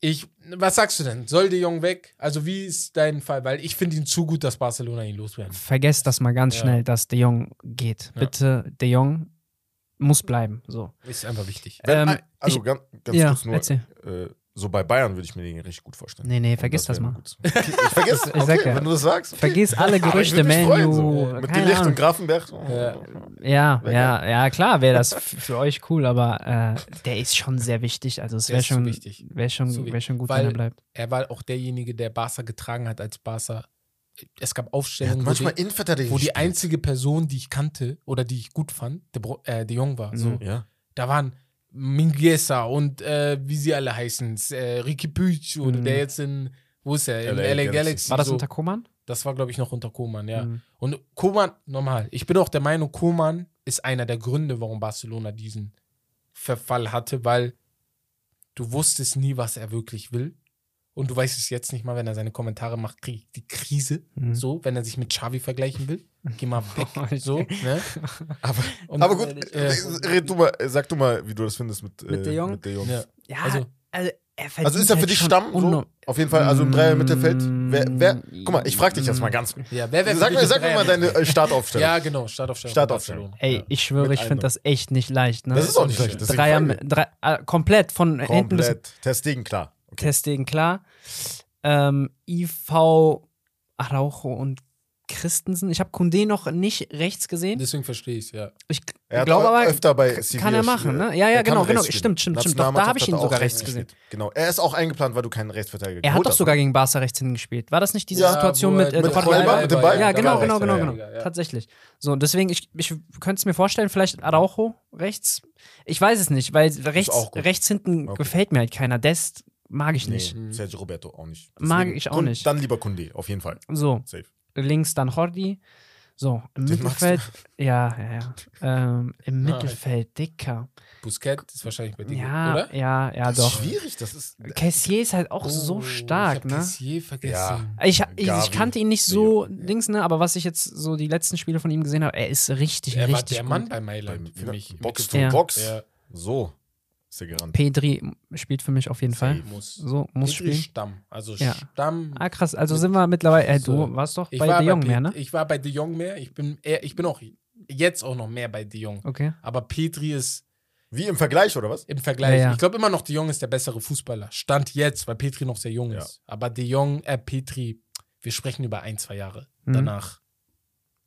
ich, was sagst du denn? Soll De Jong weg? Also, wie ist dein Fall? Weil ich finde ihn zu gut, dass Barcelona ihn loswerden. Vergesst das mal ganz Ja. schnell, dass De Jong geht. Ja. Bitte, De Jong muss bleiben. So. Ist einfach wichtig. Wenn, Ähm, also ich- ganz, ganz ja, kurz nur, erzähl. äh, so bei Bayern würde ich mir den richtig gut vorstellen. Nee, nee, vergiss das, wär mal. gut. Ich vergiss, Ich sag okay, ja. wenn du das sagst. Okay. Vergiss alle Gerüchte, freuen, so. Menu. Mit Delicht Ahnung. und Grafenberg. Ja. Ja, Wär ja, ja, klar wäre das für euch cool, aber äh, der ist schon sehr wichtig. Also es Der wäre schon, wichtig. wäre schon, wär schon gut, weil- wenn er bleibt. Er war auch derjenige, der Barca getragen hat, als Barca. Es gab Aufstellungen, wo manchmal die, wo die einzige Person, die ich kannte oder die ich gut fand, De, Bro äh, De Jong war. So. Mhm. Ja. Da waren Mingueza und äh, wie sie alle heißen, äh, Ricky oder Mhm. der jetzt in, wo ist er? In LA LA, Galaxy. Galaxy. War das so. unter Koman? Das war, glaube ich, noch unter Koman, ja. Mhm. Und Koman, normal. Ich bin auch der Meinung, Koman ist einer der Gründe, warum Barcelona diesen Verfall hatte, weil du wusstest nie, was er wirklich will. Und du weißt es jetzt nicht mal, wenn er seine Kommentare macht, krieg ich die Krise. Mhm. So, wenn er sich mit Xavi vergleichen will. Geh mal weg. so, ne? Aber, Und- aber gut, äh, äh, red du mal, äh, sag du mal, wie du das findest mit, Mit äh, De Jong? Mit De Jong. ja. Ja, Also- also, er Also ist er für halt dich schon Stamm? So? Auf jeden Fall, also im Dreier Mittelfeld. Wer, wer, Mm, guck mal, ich frag dich jetzt mal ganz. Ja, wer, wer Sag mir, sag mir mal deine äh, Startaufstellung. Ja, genau, Startaufstellung. Startaufstellung. Ey, ich schwöre, ich finde das echt nicht leicht. Ne? das ist auch nicht deswegen Dreier, frage drei, äh, komplett von hinten bis Komplett. Testegen, klar. Testegen, klar. Ähm, IV, Araujo und Christensen. Ich habe Kunde noch nicht rechts gesehen. Deswegen verstehe ich es, ja. Ich Er glaube aber, öfter bei kann Sevilla er machen, ne? Ja, ja, Er kann genau, genau. Stimmt, stimmt, stimmt. Doch, da habe ich ihn er sogar rechts gesehen. gespielt. Genau. Er ist auch eingeplant, weil du keinen Rechtsverteidiger Er hat doch hast, sogar gegen Barca rechts hinten gespielt. War das nicht diese Ja, Situation mit, äh, mit Alba, mit dem Ball? Ja, genau, genau, rechts, genau, ja, genau. ja, ja. Tatsächlich. So, und deswegen, ich, ich könnte es mir vorstellen, vielleicht Araujo rechts. Ich weiß es nicht, weil rechts, rechts hinten Okay. gefällt mir halt keiner. Dest mag ich nicht. Nee, Sergio Roberto auch nicht. Mag Deswegen ich auch nicht. Dann lieber Kunde, auf jeden Fall. So, Safe. links dann Jordi. So, im Den Mittelfeld. Ja, ja, ja. Ähm, Im Nein. Mittelfeld, Dicker. Busquets ist wahrscheinlich bei dir, Ja, oder? ja, ja, das doch. ist schwierig, das ist. Cassier ist halt auch so Oh, stark, ich hab ne? Cassier vergessen. Ja. Ich, ich, ich kannte ihn nicht so links, ne, aber was ich jetzt so die letzten Spiele von ihm gesehen habe, er ist richtig, Er war richtig der gut. Mann bei Mailand für mich. Box to Ja. Box. Ja. So ist er gerannt. Pedri spielt für mich auf jeden Fall. Muss. So, muss Petri spielen. Stamm. Also Ja. Stamm. Ah, krass. Also sind wir mittlerweile. Äh, du So. warst doch Ich bei war De Jong Pe- mehr, ne? Ich war bei De Jong mehr. Ich bin, eher, ich bin auch jetzt auch noch mehr bei De Jong. Okay. Aber Petri ist Wie im Vergleich, oder was? im Vergleich. Ja, ja. Ich glaube immer noch, De Jong ist der bessere Fußballer. Stand jetzt, weil Petri noch sehr jung Ja. ist. Aber De Jong, äh, Petri, wir sprechen über ein, zwei Jahre Mhm. danach.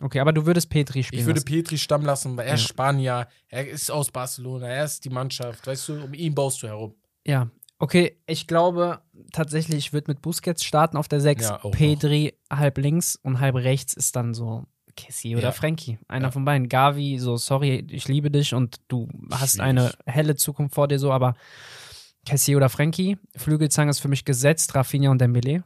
Okay, aber du würdest Petri spielen. Ich würde lassen. Petri stammen lassen, weil er ist Ja. Spanier, er ist aus Barcelona, er ist die Mannschaft, weißt du, um ihn baust du herum. Ja. Okay, ich glaube tatsächlich, ich würde mit Busquets starten auf der 6. Ja, auch Pedri halb links und halb rechts ist dann so Kessi oder Ja. Frankie. Einer Ja. von beiden. Gavi, so, sorry, ich liebe dich und du hast Schwierig. eine helle Zukunft vor dir, so, aber Kessi oder Frankie. Flügelzange ist für mich gesetzt, Rafinha und Dembele.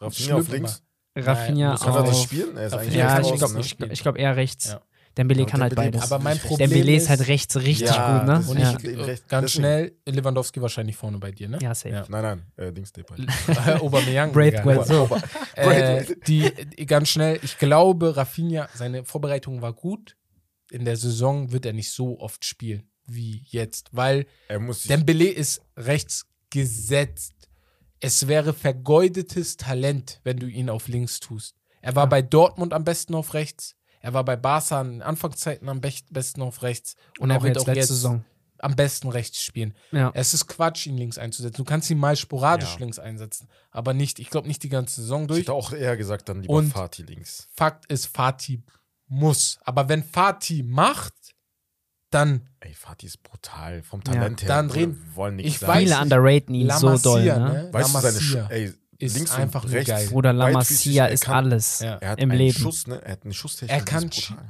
Rafinha auf links. Rafinha muss er Kann er das spielen? Er ist eigentlich Ja, ich glaube ne? glaub- eher rechts. Ja. Dembele kann halt beides. Aber mein Problem Dembele ist halt rechts richtig Ja, gut, ne? Und ja. ich, äh, ganz schnell, Lewandowski wahrscheinlich vorne bei dir, ne? ja, safe. Ja. Nein, nein, äh, Dings Depay. Aubameyang. Braithwaite, so. Äh, die, ganz schnell, ich glaube, Rafinha, seine Vorbereitung war gut. In der Saison wird er nicht so oft spielen wie jetzt, weil Er Dembele ist rechts gesetzt. Es wäre vergeudetes Talent, wenn du ihn auf links tust. Er war Ja. bei Dortmund am besten auf rechts. Er war bei Barca in Anfangszeiten am besten auf rechts. Und, Und er auch wird jetzt auch jetzt Saison. am besten rechts spielen. Ja. Es ist Quatsch, ihn links einzusetzen. Du kannst ihn mal sporadisch Ja. links einsetzen, aber nicht, ich glaube nicht die ganze Saison Ich durch. hätte auch eher gesagt, dann lieber Und- Fatih links. Fakt ist, Fatih muss. Aber wenn Fatih macht, dann Ey, Fatih ist brutal. Vom Talent her. dann reden- wir wollen nichts ich sagen. weiß Viele nicht. underraten ihn La so doll, Masia, ne? ne? Weißt La du, seine Sch ey, ist links einfach und rechts. geil. Bruder, La Weitfüßig, Masia er ist kann- alles Ja. Er hat im einen Leben. Schuss, ne? Er hat eine Schusstechnik. Er kann,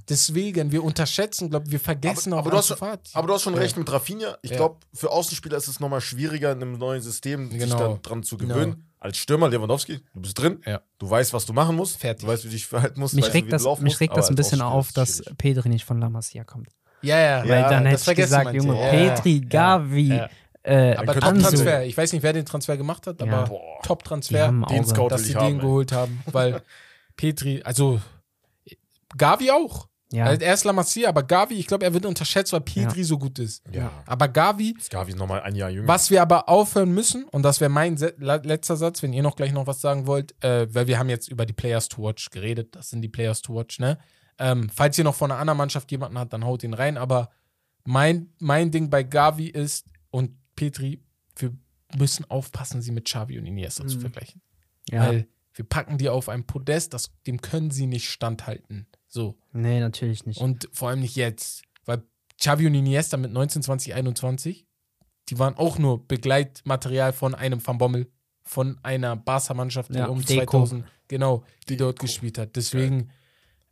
deswegen, wir unterschätzen, glaube wir vergessen aber, auch aber, du hast, aber du hast schon Ja. recht mit Rafinha. Ich Ja. glaube, für Außenspieler ist es nochmal schwieriger, in einem neuen System sich Genau. da dran zu Genau. gewöhnen. Als Stürmer Lewandowski, du bist drin, Ja. du weißt, was du machen musst, Fertig. du weißt, wie du dich verhalten musst, Mich weißt, regt das, mich musst, regt das ein bisschen auf, dass. Pedri nicht von La Masia kommt. Ja, ja. Weil dann hätte ich gesagt, manche. Junge, Ja, Petri, ja. Gavi, Ja. äh, Aber. Top-Transfer. Ich weiß nicht, wer den Transfer gemacht hat, Ja. aber Top-Transfer, Den. Scout dass sie den haben, ey. geholt haben. Weil Petri, also Gavi auch. Ja. Also ist La Masia, aber Gavi, ich glaube, er wird unterschätzt, weil Petri so gut ist. Ja. Aber Gavi, ist nochmal ein Jahr jünger. was wir aber aufhören müssen, und das wäre mein letzter Satz, wenn ihr noch gleich noch was sagen wollt, äh, weil wir haben jetzt über die Players to Watch geredet, das sind die Players to Watch, ne? Ähm, falls ihr noch von einer anderen Mannschaft jemanden habt, dann haut ihn rein, aber mein, mein Ding bei Gavi ist und Petri, für müssen aufpassen, sie mit Xavi und Iniesta zu Mhm. vergleichen. Ja. Weil wir packen die auf ein Podest, das, dem können sie nicht standhalten. So. nee, natürlich nicht. Und vor allem nicht jetzt. Weil Xavi und Iniesta mit 19, 20, 21, die waren auch nur Begleitmaterial von einem Van Bommel, von einer Barca-Mannschaft, die Ja, um Deco. 2000, genau, die dort gespielt hat. Deswegen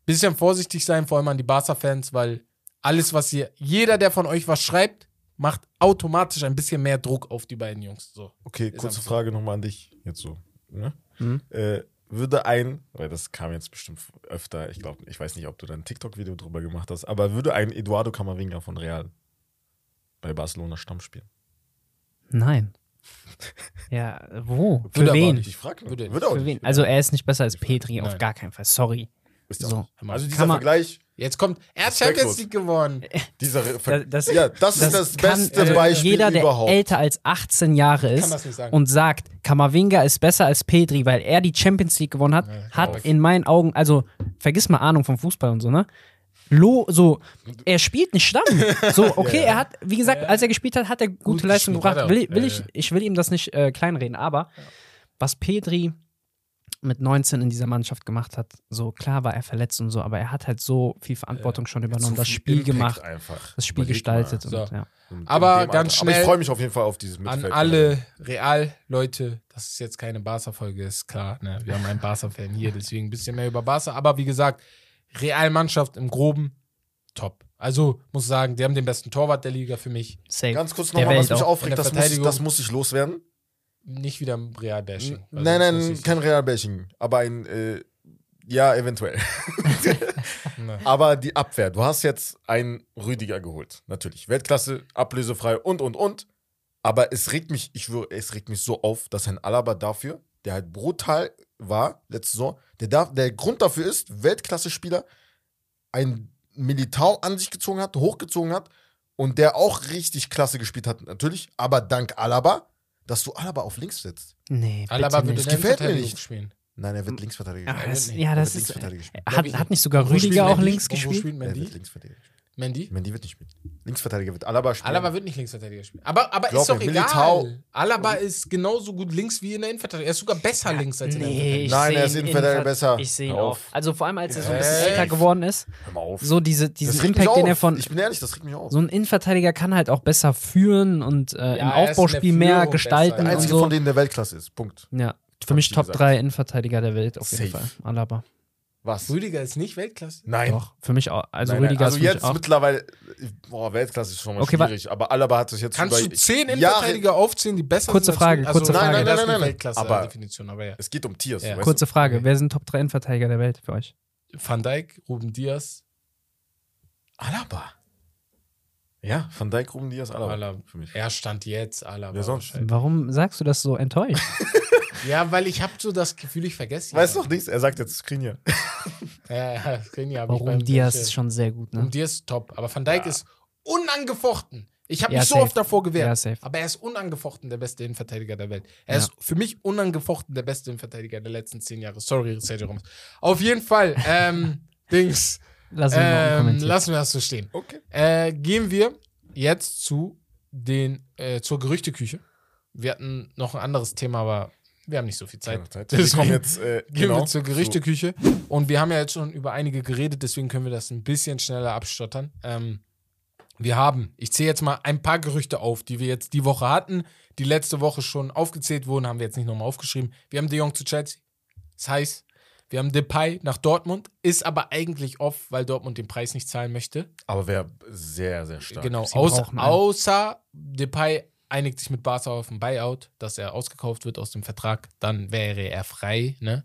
bisschen vorsichtig sein, vor allem an die Barca-Fans, weil alles, was ihr, jeder, der von euch was schreibt, macht automatisch ein bisschen mehr Druck auf die beiden Jungs. So. Okay, Ist kurze einfach so. Frage nochmal an dich. Jetzt so. Ne? Mhm. Äh, würde ein, weil das kam jetzt bestimmt öfter, ich glaube, ich weiß nicht, ob du da ein TikTok-Video drüber gemacht hast, aber würde ein Eduardo Camavinga von Real bei Barcelona Stamm spielen? Nein. ja, wo? Für Würde aber wen? Ich frage Würde- würde Für wen? Also er ist nicht besser als Petri, auf gar keinen Fall. Sorry. Ist So. Also dieser man- Vergleich, Jetzt kommt, er hat. Champions League gewonnen. dieser Ver Das- das- ja, das, ist das kann, beste also Beispiel Jeder, der überhaupt. älter als 18 Jahre ist das und sagt, Kamavinga ist besser als Petri, weil er die Champions League gewonnen hat, hat auf. in meinen Augen, also vergiss mal Ahnung vom Fußball und so, ne? Lo, so, er spielt nicht Stamm. So, okay, er hat, wie gesagt, als er gespielt hat, hat er gute Gut Leistung gebracht. hat. Will, will Ja, ich, ja. ich will ihm das nicht äh, kleinreden, aber was Petri mit 19 in dieser Mannschaft gemacht hat, so klar war er verletzt und so, aber er hat halt so viel Verantwortung schon übernommen, das Spiel Impact gemacht, Einfach. das Spiel Überleg gestaltet und So. ja. Aber ganz Alter. Aber schnell ich freue mich auf jeden Fall auf dieses An Mittelfeld. alle Real-Leute, das ist jetzt keine Barca-Folge, ist klar. Ne? Wir haben einen Barca-Fan hier, deswegen ein bisschen mehr über Barca. Aber wie gesagt, Real-Mannschaft im Groben, top. Also muss sagen, die haben den besten Torwart der Liga für mich. Safe. Ganz kurz nochmal, was mich auch. aufregt, das muss, ich, das muss ich loswerden. Nicht wieder im Real-Bashing. Also, nein, nein, kein Real-Bashing, aber ein, äh, ja, eventuell. Ne. aber die Abwehr, du hast jetzt einen Rüdiger geholt, natürlich. Weltklasse, ablösefrei und, und, und. Aber es regt mich, ich würde, es regt mich so auf, dass ein Alaba dafür, der halt brutal war letzte Saison, der, darf, der Grund dafür ist, Weltklasse-Spieler, ein Militao an sich gezogen hat, hochgezogen hat und der auch richtig klasse gespielt hat, natürlich, aber dank Alaba, dass du Alaba auf links setzt. Nee, Alaba würde nicht. Gefällt mir nicht. spielen. Nein, er wird Linksverteidiger Ach, das, ja, das ist. Hat, hat nicht sogar Rüdiger auch Mendy? links Und Wo gespielt? spielt Er wird Mendy? Linksverteidiger. Mendy? Mendy wird nicht spielen. Linksverteidiger wird Alaba spielen. Alaba wird nicht Linksverteidiger spielen. Aber, aber Glaub ist doch mir, egal. Militao- Alaba ist genauso gut links wie in der Innenverteidigung. Er ist sogar besser links als in der Nee, Innenverteidigung. Nein, er ist Innenverteidiger Innenver- besser. Ich sehe ihn auch. auf. Also vor allem, als er so ein bisschen älter geworden ist, Hör mal auf. so diese, diesen Impact, den er von. Ich bin ehrlich, das regt mich auf. So ein Innenverteidiger kann halt auch besser führen und äh, Ja, im Aufbauspiel mehr gestalten besser. der und einzige so. von denen der Weltklasse ist. Punkt. Ja, für mich ich Top gesagt. 3 Innenverteidiger der Welt auf jeden Safe. Fall. Alaba. Was? Rüdiger ist nicht Weltklasse. Nein. Doch, für mich auch. Also Nein, nein. Rüdiger also ist jetzt auch. mittlerweile, boah, Weltklasse ist schon mal Okay, schwierig, aber Alaba hat sich jetzt Kannst über du zehn Jahre- Innenverteidiger aufzählen, die besser Kurze sind? als Frage, Rüdiger? kurze also, Frage. Nein, nein, Nein, nein, nein, nein. Weltklasse Aber- Definition, aber ja. Es geht um Tiers. Ja. Kurze Frage, Okay. wer sind Top 3 Innenverteidiger der Welt für euch? Van Dijk, Ruben Diaz? Alaba. Ja, Van Dijk, Ruben Diaz, Alaba. Alaba. Für mich. Er stand jetzt, Alaba. Wer sonst? Warum sagst du das so enttäuscht? Ja, weil ich habe so das Gefühl, ich vergesse ihn. Weißt du noch nichts? Er sagt jetzt Skriniar. Ja, ja, ich Warum Diaz ist schon sehr gut, ne? Diaz ist top, aber Van Dijk ist unangefochten. Ich habe Ja, mich so safe. oft davor gewehrt. Ja, safe. Aber er ist unangefochten der beste Innenverteidiger der Welt. Er Ja. ist für mich unangefochten der beste Innenverteidiger der letzten zehn Jahre. Sorry, Sergio Ramos. Auf jeden Fall, ähm, Dings, Lass mal ähm, lassen wir das so stehen. Okay. Äh, gehen wir jetzt zu den, äh, zur Gerüchteküche. Wir hatten noch ein anderes Thema, aber wir haben nicht so viel Zeit. Zeit. Wir Deswegen kommen jetzt, äh, Gehen genau, wir zur Gerüchteküche. Und wir haben ja jetzt schon über einige geredet, deswegen können wir das ein bisschen schneller abstottern. Ähm, wir haben, ich zähle jetzt mal ein paar Gerüchte auf, die wir jetzt die Woche hatten, die letzte Woche schon aufgezählt wurden, haben wir jetzt nicht nochmal aufgeschrieben. Wir haben De Jong zu Chelsea. Das heißt, wir haben Depay nach Dortmund, ist aber eigentlich off, weil Dortmund den Preis nicht zahlen möchte. Aber wäre sehr, sehr stark. Genau, außer, außer Depay einigt sich mit Barca auf ein Buyout, dass er ausgekauft wird aus dem Vertrag, dann wäre er frei. Ne?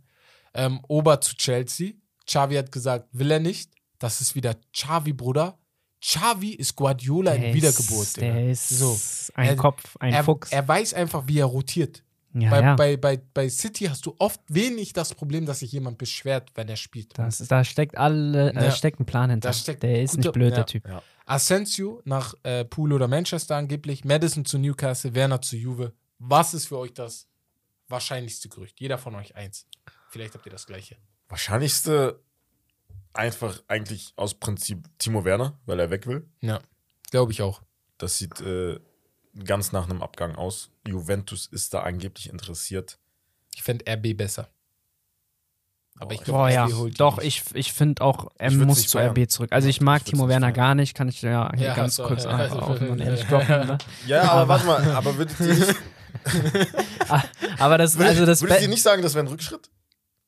Ähm, Ober zu Chelsea. Xavi hat gesagt, will er nicht. Das ist wieder Xavi, Bruder. Xavi ist Guardiola Der in Wiedergeburt. Ist, Digga. der ist So. ein Er- Kopf, ein er, Fuchs. er weiß einfach, wie er rotiert. ja, bei, ja. Bei, bei, bei City hast du oft wenig das Problem, dass sich jemand beschwert, wenn er spielt. das, da steckt alle, Ja. da steckt ein Plan hinter. Da steckt der ist guter- nicht blöd, ja. der Typ. Asensio nach äh, Pool oder Manchester angeblich, Madison zu Newcastle, Werner zu Juve. Was ist für euch das wahrscheinlichste Gerücht? Jeder von euch eins. Vielleicht habt ihr das gleiche. Wahrscheinlichste einfach eigentlich aus Prinzip Timo Werner, weil er weg will. Ja, glaube ich auch. Das sieht äh, ganz nach einem Abgang aus. Juventus ist da angeblich interessiert. Ich fände RB besser. Aber ich glaube, ja. Doch, nicht. ich, ich finde auch, er Ich muss zu. RB zurück. Also ich Ja, mag ich Timo Werner feiern. gar nicht, kann ich ja hier Ja, ganz so, kurz ja, also, und ja. ehrlich droppen. Ne? Ja, aber warte mal, aber würdet ihr nicht, Aber das, würdet, also das würdet ihr nicht sagen, das wäre ein Rückschritt?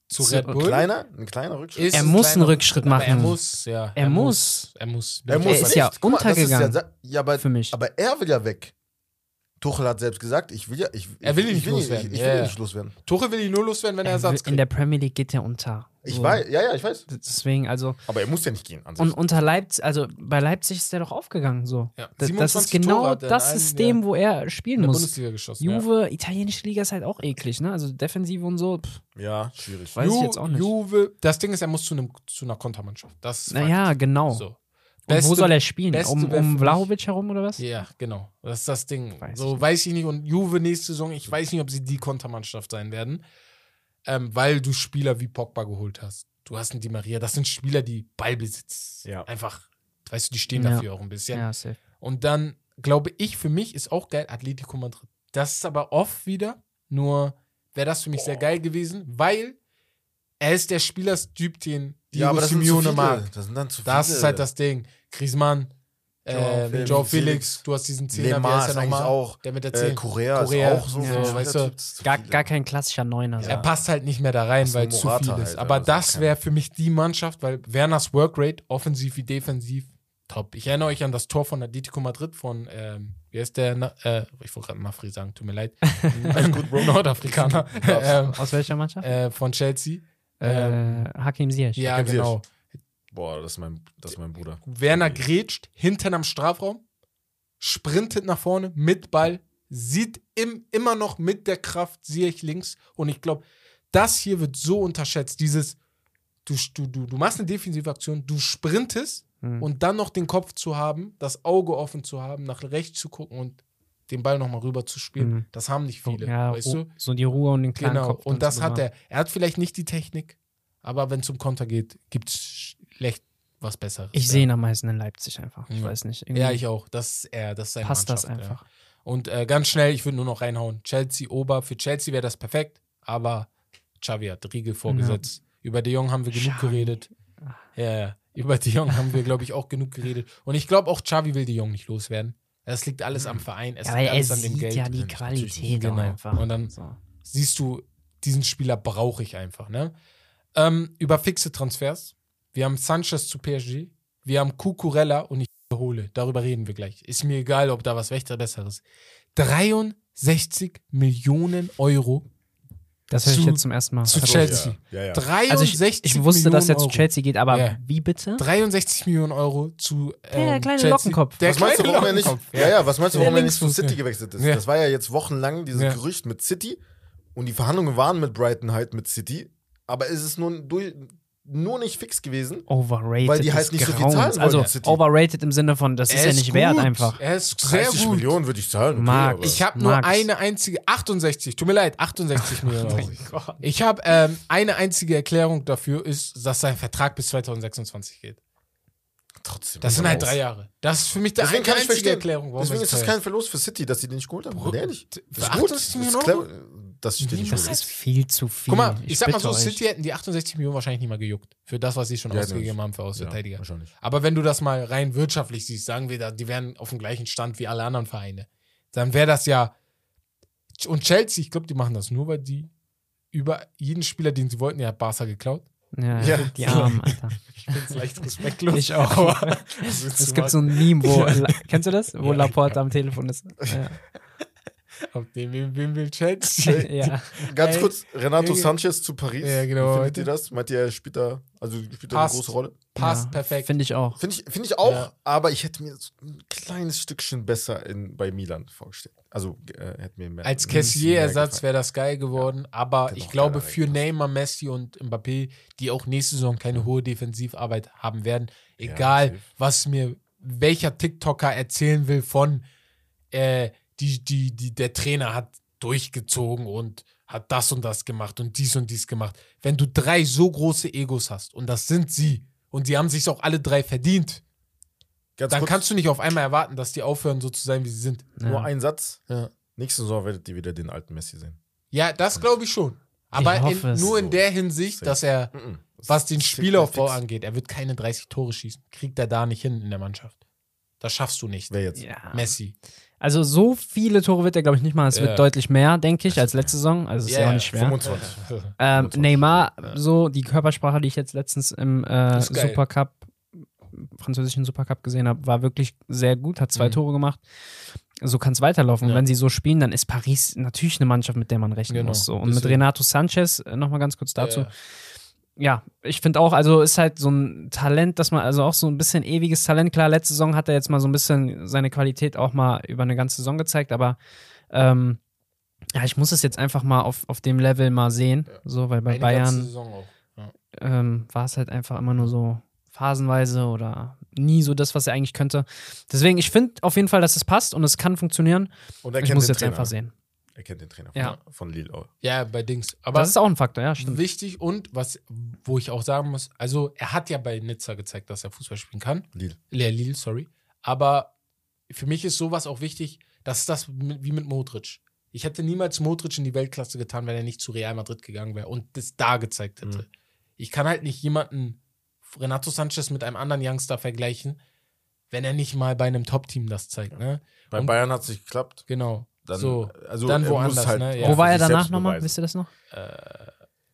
zu Red Ein Bull. kleiner, ein kleiner Rückschritt? Ist Er ein muss einen Rückschritt aber Er machen. muss, ja. Er muss. Er muss. er muss ist ja nicht. Guck mal, das ist untergegangen. Ja, ja, aber, für mich. aber er will ja weg. Tuchel hat selbst gesagt, ich will ja. Ich, Er will ihn ich, nicht loswerden. Ich, ich Ja, will ihn ja. nicht loswerden. Tuchel will ihn nur loswerden, wenn er er Ersatz will- in kriegt. der Premier League geht er unter. Ich So. weiß, ja, ja, ich weiß. Deswegen, also, Aber er muss ja nicht gehen. An sich. und unter Leipzig, also bei Leipzig ist er doch aufgegangen. So. Ja, Das, das 27 ist genau das allen System, Jahren wo er spielen in der muss. Bundesliga geschossen. Juve, italienische Liga ist halt auch eklig, ne? Also Defensive und so. Pff, ja, schwierig. Weiß ja. ich Ju- jetzt auch nicht. Juve, das Ding ist, er muss zu, einem, zu einer Kontermannschaft. Das naja, genau. So. Und wo Beste- soll er spielen? Beste Um, um Vlahovic herum oder was? Ja, genau. Das ist das Ding. Weiß so ich weiß ich nicht. Und Juve nächste Saison, ich weiß nicht, ob sie die Kontermannschaft sein werden, ähm, weil du Spieler wie Pogba geholt hast. Du hast einen Di Maria. Das sind Spieler, die Ballbesitz Ja. einfach, weißt du, die stehen Ja. dafür auch ein bisschen. Ja, safe. Und dann glaube ich, für mich ist auch geil Atletico Madrid. Das ist aber off wieder. Nur wäre das für mich sehr geil gewesen, weil er ist der Spielerstyp, den Diego sind zu Simeone viele. mag. Das sind dann zu Das viele. ist halt das Ding. Griezmann, äh, Joao mit Joao Felix, du hast diesen Zehner, Lemar ist eigentlich nochmal? auch. Der mit der Äh, 10. Korea, Korea, ist auch so. ja, so weißt du, Gar, gar kein klassischer Neuner. Er passt halt nicht mehr da rein, Das weil zu viel halt, ist. aber Aber das das wäre für mich die Mannschaft, weil Werners Workrate, offensiv wie defensiv, top. Ich erinnere euch an das Tor von Atletico Madrid von, ähm, wie heißt der? Na, äh, ich wollte gerade Nafri sagen, tut mir leid. Alles gut, Bro. Nordafrikaner. ähm, Aus welcher Mannschaft? äh, von Chelsea. Äh, Hakim Ziyech. Ja, Hakim Ziyech. genau. Boah, das ist mein, das ist mein Bruder. Werner grätscht hinten am Strafraum, sprintet nach vorne mit Ball, sieht im, immer noch mit der Kraft Ziyech links. Und ich glaube, das hier wird so unterschätzt. Dieses, du, du, du, du machst eine defensive Aktion, du sprintest Hm. und dann noch den Kopf zu haben, das Auge offen zu haben, nach rechts zu gucken und den Ball nochmal rüber zu spielen. Mhm. Das haben nicht viele, ja, weißt Ru- du? so die Ruhe und den kleinen Genau, Kopf. dann und das hat er. Er hat vielleicht nicht die Technik, aber wenn es um Konter geht, gibt es schlecht was Besseres. Ich ja. sehe ihn am meisten in Leipzig einfach. Ich Ja. weiß nicht. irgendwie Ja, ich auch. Das ist er, das ist seine passt das Mannschaft, einfach. Ja. Und äh, ganz schnell, ich würde nur noch reinhauen. Chelsea Ober, für Chelsea wäre das perfekt, aber Xavi hat Riegel vorgesetzt. Über De Jong haben wir genug Xavi. geredet. Ja, ja. Über De Jong haben wir, glaube ich, auch genug geredet. Und ich glaube auch, Xavi will De Jong nicht loswerden. Das liegt alles am Verein. Es Ja, liegt alles an dem Geld. ja die Natürlich Qualität Genau. einfach. Und dann- so. Siehst du, diesen Spieler brauche ich einfach. Ne? Ähm, über fixe Transfers. Wir haben Sanchez zu PSG. Wir haben Cucurella und ich wiederhole, darüber reden wir gleich. Ist mir egal, ob da was Wächter Besseres. 63 Millionen Euro Das höre ich jetzt zum ersten Mal. zu Chelsea. Ja, ja. ja. 63 Also ich, ich wusste, dass er zu Millionen Chelsea geht, aber Ja. wie bitte? 63 Millionen Euro zu ähm, Der kleine Chelsea. Lockenkopf. Der was meinst du, kleine warum er nicht, Lockenkopf, ja. ja, was meinst du, warum er nicht zu City gewechselt ist? Ja. Das war ja jetzt wochenlang dieses Ja. Gerücht mit City und die Verhandlungen waren mit Brighton halt mit City, aber es ist nur, durch, nur nicht fix gewesen. Overrated. Weil die halt nicht so viel zahlen wollen, Also City. overrated im Sinne von, das ist Er ja nicht wert gut. einfach. Er ist sehr 30 gut. Millionen würde ich zahlen. Okay, Ich habe nur eine einzige, 68, tut mir leid, 68 Millionen Euro. Ich habe ähm, eine einzige Erklärung dafür, ist, dass sein Vertrag bis 2026 geht. Trotzdem. Das sind halt drei Jahre. Das ist für mich die Deswegen kann ich einzige verstehen. Erklärung. warum Deswegen es ist das kein Verlust für City, dass sie den nicht geholt haben. Bro, Ehrlich. für Das ist gut. 68 Das ist Millionen dass sie den nicht Das ist viel zu viel. Guck mal, ich, sag mal so, euch. City hätten die 68 Millionen wahrscheinlich nicht mal gejuckt. Für das, was sie schon Ja, ausgegeben nicht. haben für Außenverteidiger. Ja, wahrscheinlich. Aber wenn du das mal rein wirtschaftlich siehst, sagen wir da, die wären auf dem gleichen Stand wie alle anderen Vereine, dann wäre das ja. Und Chelsea, ich glaube, die machen das nur, weil die über jeden Spieler, den sie wollten, ja hat Barca geklaut. Ja, Ja. die Armen, Alter. Ich finde es leicht respektlos. Ich auch. Es gibt so ein Meme, wo, kennst du das? Wo Ja. Laporte am Telefon ist. Ja. Auf dem, will Chelsea? ja. Ganz Ey. kurz, Renato. Sanchez zu Paris. Ja, genau. Wie findet ihr das? Meint ihr, er spielt da, also spielt da eine große Rolle? Passt ja, perfekt. Finde ich auch. Finde ich, find ich auch, Ja. aber ich hätte mir so ein kleines Stückchen besser in, bei Milan vorgestellt. Also äh, hätte mir mehr. Als Cassier-Ersatz wäre das geil geworden, aber Hätte ich glaube, für. Neymar, Messi und Mbappé, die auch nächste Saison keine hohe Defensivarbeit haben werden, egal was mir welcher TikToker erzählen will von, äh, die, die, die, der Trainer hat durchgezogen und hat das und das gemacht und dies und dies gemacht. Wenn du drei so große Egos hast, und das sind sie, und sie haben sich auch alle drei verdient, Ganz dann kurz, kannst du nicht auf einmal erwarten, dass die aufhören, so zu sein, wie sie sind. nur Ja. ein Satz. Ja, Nächste Saison werdet ihr wieder den alten Messi sehen. ja das glaube ich schon. Aber hoffe in, nur in der Hinsicht, dass er, was den Spielaufbau angeht, er wird keine 30 Tore schießen. Kriegt er da nicht hin in der Mannschaft. Das schaffst du nicht. Wer jetzt? Ja. Messi. Also so viele Tore wird er, glaube ich, nicht machen. Es Ja. wird deutlich mehr, denke ich, als letzte Saison. Also es ist Ja, auch nicht schwer. 25. Ähm, 25. Neymar, so die Körpersprache, die ich jetzt letztens im äh. Supercup, französischen Supercup gesehen habe, war wirklich sehr gut, hat zwei Mhm. Tore gemacht. So kann es weiterlaufen. Und Ja. wenn sie so spielen, dann ist Paris natürlich eine Mannschaft, mit der man rechnen Genau. muss. So. Und mit Deswegen- Renato Sanchez, äh, nochmal ganz kurz dazu, Ja. Ja, ich finde auch, also ist halt so ein Talent, dass man, also auch so ein bisschen ewiges Talent. Klar, letzte Saison hat er jetzt mal so ein bisschen seine Qualität auch mal über eine ganze Saison gezeigt, aber ähm, ja, ich muss es jetzt einfach mal auf, auf dem Level mal sehen. So, weil bei Eine Bayern auch. ähm, war es halt einfach immer nur so phasenweise oder nie so das, was er eigentlich könnte. Deswegen, ich finde auf jeden Fall, dass es passt und es kann funktionieren. Und er Ich muss jetzt Trainer. einfach sehen. Er kennt den Trainer Ja. von, von Lille auch. Ja, bei Dings. Aber das ist auch ein Faktor, ja, stimmt. wichtig und was, wo ich auch sagen muss, also er hat ja bei Nizza gezeigt, dass er Fußball spielen kann. Lille. Lea Lille, sorry. Aber für mich ist sowas auch wichtig, das ist das wie mit Modric. Ich hätte niemals Modric in die Weltklasse getan, wenn er nicht zu Real Madrid gegangen wäre und das da gezeigt hätte. Mhm. Ich kann halt nicht jemanden, Renato Sanchez mit einem anderen Youngster vergleichen, wenn er nicht mal bei einem Top-Team das zeigt. Ne? Bei Und- Bayern hat es nicht geklappt. Genau. Dann, so. also dann er woanders, halt ne? auch Ja. Wo war er danach nochmal? Wisst ihr das noch?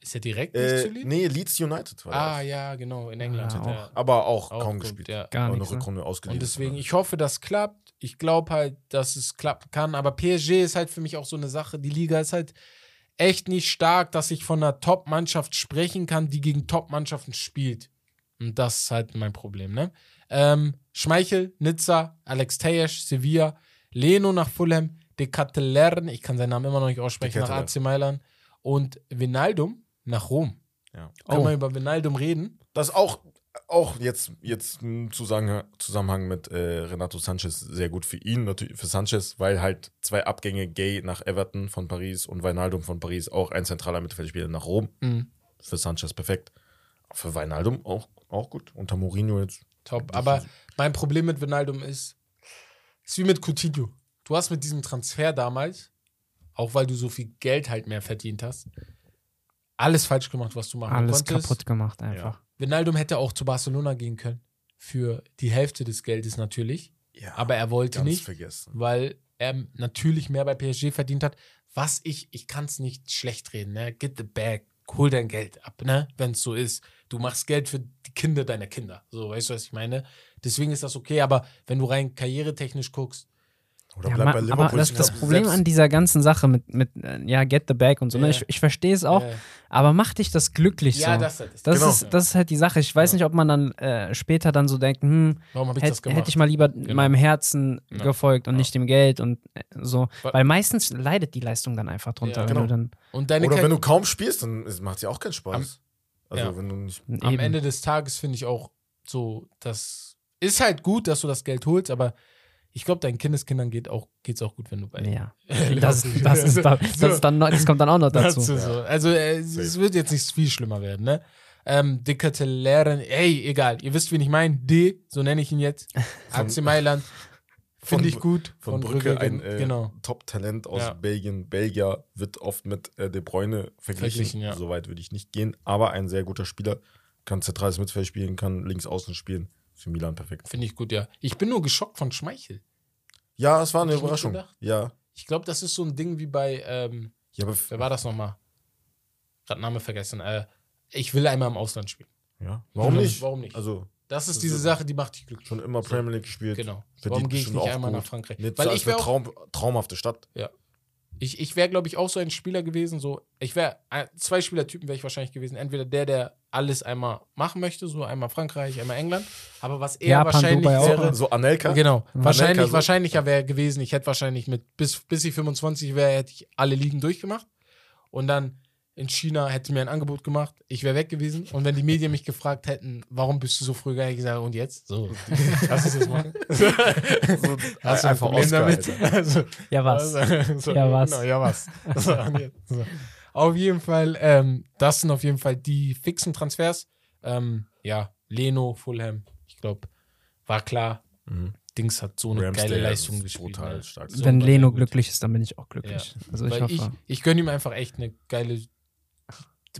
Ist er direkt nicht zu Äh, Lille? nee, Leeds United war Ah, er. ja, genau, in England. Ja, er Aber auch, auch kaum gut, gespielt. Ja. Gar Auch eine nichts. Ne? Und deswegen, ich hoffe, das klappt. Ich glaube halt, dass es klappen kann. Aber PSG ist halt für mich auch so eine Sache. Die Liga ist halt echt nicht stark, dass ich von einer Top-Mannschaft sprechen kann, die gegen Top-Mannschaften spielt. Und das ist halt mein Problem, ne? Ähm, Schmeichel, Nizza, Alex Tejesch, Sevilla, Leno nach Fulham, De Catelern, ich kann seinen Namen immer noch nicht aussprechen, nach. AC Mailand und Vinaldum nach Rom. Ja. Können Oh. wir über Vinaldum reden? Das ist auch, auch jetzt, jetzt im Zusammenhang, Zusammenhang mit äh, Renato Sanchez sehr gut für ihn, natürlich für Sanchez, weil halt zwei Abgänge, Gay nach Everton von Paris und Weinaldum von Paris, auch ein zentraler Mittelfeldspieler nach Rom. Mhm. Für Sanchez perfekt. Für Weinaldum auch, auch gut. Unter Mourinho jetzt. Top. Aber mein Problem mit Vinaldum ist, ist wie mit Coutinho. Du hast mit diesem Transfer damals, auch weil du so viel Geld halt mehr verdient hast, alles falsch gemacht, was du machen Alles konntest. kaputt gemacht einfach. Vinaldum hätte auch zu Barcelona gehen können. Für die Hälfte des Geldes natürlich. Ja, Aber er wollte ganz nicht, vergessen. weil er natürlich mehr bei PSG verdient hat. Was ich, ich kann es nicht schlecht reden, ne? Get the bag, hol dein Geld ab, ne? Wenn es so ist. Du machst Geld für die Kinder deiner Kinder. So, weißt du, was ich meine? Deswegen ist das okay, aber wenn du rein karrieretechnisch guckst, Oder Ja, bleibt ma- bei aber Liverpool. das, Ich das glaub, Problem an dieser ganzen Sache mit, mit äh, ja, get the bag und so, ne? Ja. ich, ich verstehe es auch, äh, aber mach dich das glücklich ja, so. das, das, Das, Genau. ist, das ist halt die Sache. Ich weiß Ja. nicht, ob man dann äh, später dann so denkt, hm, das hätte hätte ich mal lieber Genau. meinem Herzen Ja. gefolgt und Ja. nicht dem Geld und äh, so. Wa- Weil meistens leidet die Leistung dann einfach drunter, Ja, wenn genau. du dann Und deine Oder wenn du kaum spielst, dann macht es ja auch keinen Spaß. also ja. wenn du nicht. am eben. Ende des Tages finde ich auch so, das ist halt gut, dass du das Geld holst, aber ich glaube, deinen Kindeskindern geht auch, geht's auch gut, wenn du bei ja. Das, das, ist da, das, ist dann das kommt dann auch noch Das dazu. so. Also äh, es wird jetzt nicht viel schlimmer werden, ne? Ähm, Dekatelären, ey, egal, ihr wisst, wen ich meine. D, so nenne ich ihn jetzt. AC Mailand. Finde von- ich gut. Von, Brücke, ein gen- äh, genau. Top-Talent aus Ja. Belgien. Belgier wird oft mit äh, De Bruyne verglichen. Verglichen, ja. Soweit würde ich nicht gehen, aber ein sehr guter Spieler. Kann zentrales Mittelfeld spielen, kann links außen spielen. Für Milan perfekt. Finde ich gut, ja. Ich bin nur geschockt von Schmeichel. Ja, es war eine Überraschung. gedacht. Ja. Ich glaube, das ist so ein Ding wie bei, ähm, ja, aber wer war das nochmal? Gerade Name vergessen. Äh, ich will einmal im Ausland spielen. ja. Warum nicht? warum nicht? Also Das ist diese Sache, die macht dich glücklich. schon immer Premier League gespielt. Genau. Warum gehe ich nicht einmal gut. nach Frankreich? Nizza Weil ich wäre eine Traum, traumhafte Stadt. Ich, ich wäre, glaube ich, auch so ein Spieler gewesen. So, ich wäre zwei Spielertypen wäre ich wahrscheinlich gewesen. Entweder der, der alles einmal machen möchte, so einmal Frankreich, einmal England. Aber was er Japan, wahrscheinlich Dubai auch. wäre, So Anelka. genau, wahrscheinlich, so. wahrscheinlicher wäre gewesen. Ich hätte wahrscheinlich mit bis bis ich 25 wäre, hätte ich alle Ligen durchgemacht und dann in China hätte mir ein Angebot gemacht. Ich wäre weg gewesen und wenn die Medien mich gefragt hätten, warum bist du so früh gegangen, hätte ich gesagt, und jetzt? So, lass uns das machen. So, Hast du ein einfach Oscar, damit? Also, Ja, was? also, so, Ja, was? Genau, ja, was? So, jetzt, so. Auf jeden Fall, ähm, das sind auf jeden Fall die fixen Transfers. Ähm, ja, Leno, Fulham, ich glaube, war klar. Mhm. Dings hat so eine Ramsdale geile ist Leistung gespielt. brutal ne? stark. So Wenn Leno glücklich ist, dann bin ich auch glücklich. Also ich weil ich, hoffe. ich gönne ihm einfach echt eine geile.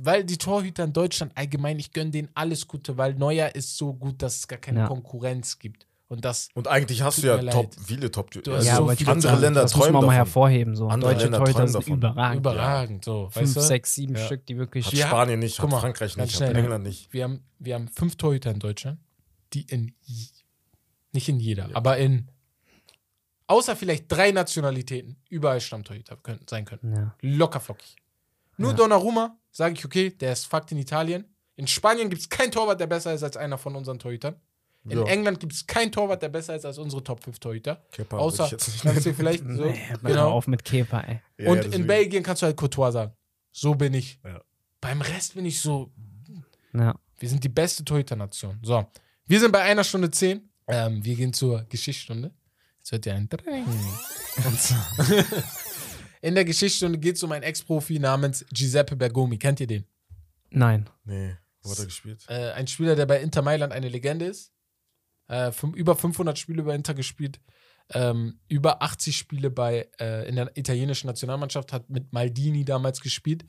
Weil die Torhüter in Deutschland allgemein, ich gönne denen alles Gute, weil Neuer ist so gut, dass es gar keine Ja. Konkurrenz gibt. Und das, Und eigentlich hast du ja top, viele top Du also hast ja, so viele andere sagen, Länder das muss träumen man mal davon. hervorheben. So. Andere Deutsche Länder Torhüter träumen sind davon. überragend. überragend. So, Fünf, weißt du? sechs, sieben Ja. Stück, die wirklich. Hat Ja. Spanien nicht, hat mal, Frankreich nicht, schnell, hat? England nicht. Wir haben, wir haben fünf Torhüter in Deutschland, die in, nicht in jeder, aber in, außer vielleicht drei Nationalitäten, überall Stammtorhüter können, sein können. Ja. Locker flockig. Nur Ja. Donnarumma, sage ich, okay, der ist Fakt in Italien. In Spanien gibt es keinen Torwart, der besser ist als einer von unseren Torhütern. In Ja. England gibt es keinen Torwart, der besser ist als unsere Top 5 Torhüter. Kepa Außer, kannst du vielleicht so, Nee, hör genau. auf mit Kepa, ey. Ja, Und ja, in. Belgien kannst du halt Courtois sagen. So bin ich. Ja. Beim Rest bin ich so, Ja. wir sind die beste Torhüter-Nation. So, wir sind bei einer Stunde zehn. Ähm, wir gehen zur Geschichtsstunde. Jetzt wird ja ein Drang. Und zwar- In der Geschichtsstunde geht es um einen Ex-Profi namens Giuseppe Bergomi. Kennt ihr den? Nein. Nee, wo hat er gespielt? Äh, ein Spieler, der bei Inter Mailand eine Legende ist. Äh, über 500 Spiele bei Inter gespielt. Ähm, über 80 Spiele bei, äh, in der italienischen Nationalmannschaft, hat mit Maldini damals gespielt.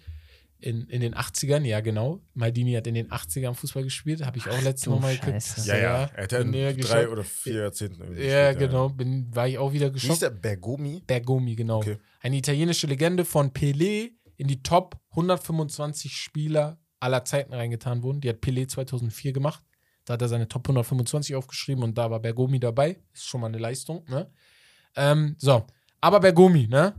In, in den 80ern, ja genau. Maldini hat in den 80ern Fußball gespielt, habe ich auch letztens du nochmal geguckt. Ja, ja. Er hat ja in drei geschaut. oder vier Jahrzehnten irgendwie Ja, gespielt, genau. Bin, war ich auch wieder Wie hieß geschockt. der? Bergomi? Bergomi, genau. Okay. Eine italienische Legende von Pelé in die Top 125 Spieler aller Zeiten reingetan wurden. Die hat Pelé 2004 gemacht. Da hat er seine Top 125 aufgeschrieben und da war Bergomi dabei. Ist schon mal eine Leistung, ne? Ähm, so. Aber Bergomi, ne?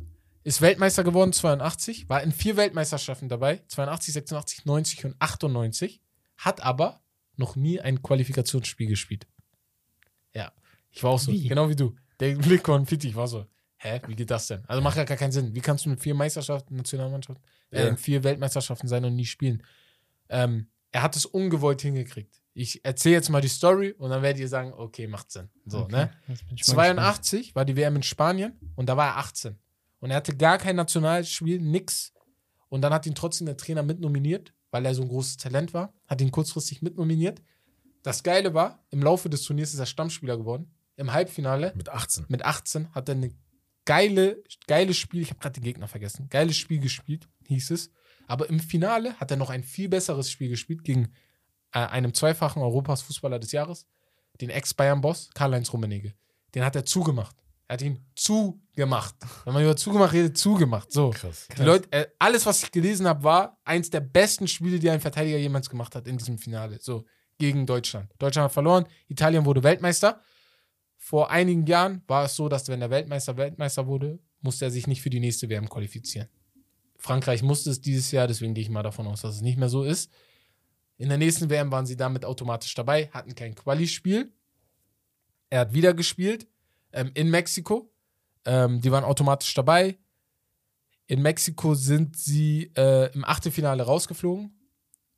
Ist Weltmeister geworden 82, war in vier Weltmeisterschaften dabei. 82, 86, 90 und 98. Hat aber noch nie ein Qualifikationsspiel gespielt. Ja. Ich war auch so, Wie? genau wie du. Der Blick von Fitti, ich war so, hä, wie geht das denn? Also macht ja gar keinen Sinn. Wie kannst du mit vier Meisterschaften, Nationalmannschaften, äh, Ja. in vier Weltmeisterschaften sein und nie spielen? Ähm, er hat es ungewollt hingekriegt. Ich erzähle jetzt mal die Story und dann werdet ihr sagen, okay, macht Sinn. So, Okay, ne? jetzt bin ich mal gespannt. 82 war die WM in Spanien und da war er 18. Und er hatte gar kein Nationalspiel, nix. Und dann hat ihn trotzdem der Trainer mitnominiert, weil er so ein großes Talent war, hat ihn kurzfristig mitnominiert. Das Geile war, im Laufe des Turniers ist er Stammspieler geworden. Im Halbfinale Mit 18. mit 18 hat er eine geile, geiles Spiel, ich habe gerade den Gegner vergessen, geiles Spiel gespielt, hieß es. Aber im Finale hat er noch ein viel besseres Spiel gespielt gegen äh, einem zweifachen Europas Fußballer des Jahres, den Ex-Bayern-Boss Karl-Heinz Rummenigge. Den hat er zugemacht. Er hat ihn zugemacht. Wenn man über zugemacht redet, zugemacht. So. Krass. Die Leute, äh, alles, was ich gelesen habe, war eins der besten Spiele, die ein Verteidiger jemals gemacht hat in diesem Finale. So, gegen Deutschland. Deutschland hat verloren, Italien wurde Weltmeister. Vor einigen Jahren war es so, dass wenn der Weltmeister Weltmeister wurde, musste er sich nicht für die nächste WM qualifizieren. Frankreich musste es dieses Jahr, deswegen gehe ich mal davon aus, dass es nicht mehr so ist. In der nächsten WM waren sie damit automatisch dabei, hatten kein Quali-Spiel. Er hat wieder gespielt ähm, in Mexiko. Ähm, die waren automatisch dabei. In Mexiko sind sie äh, im Achtelfinale rausgeflogen.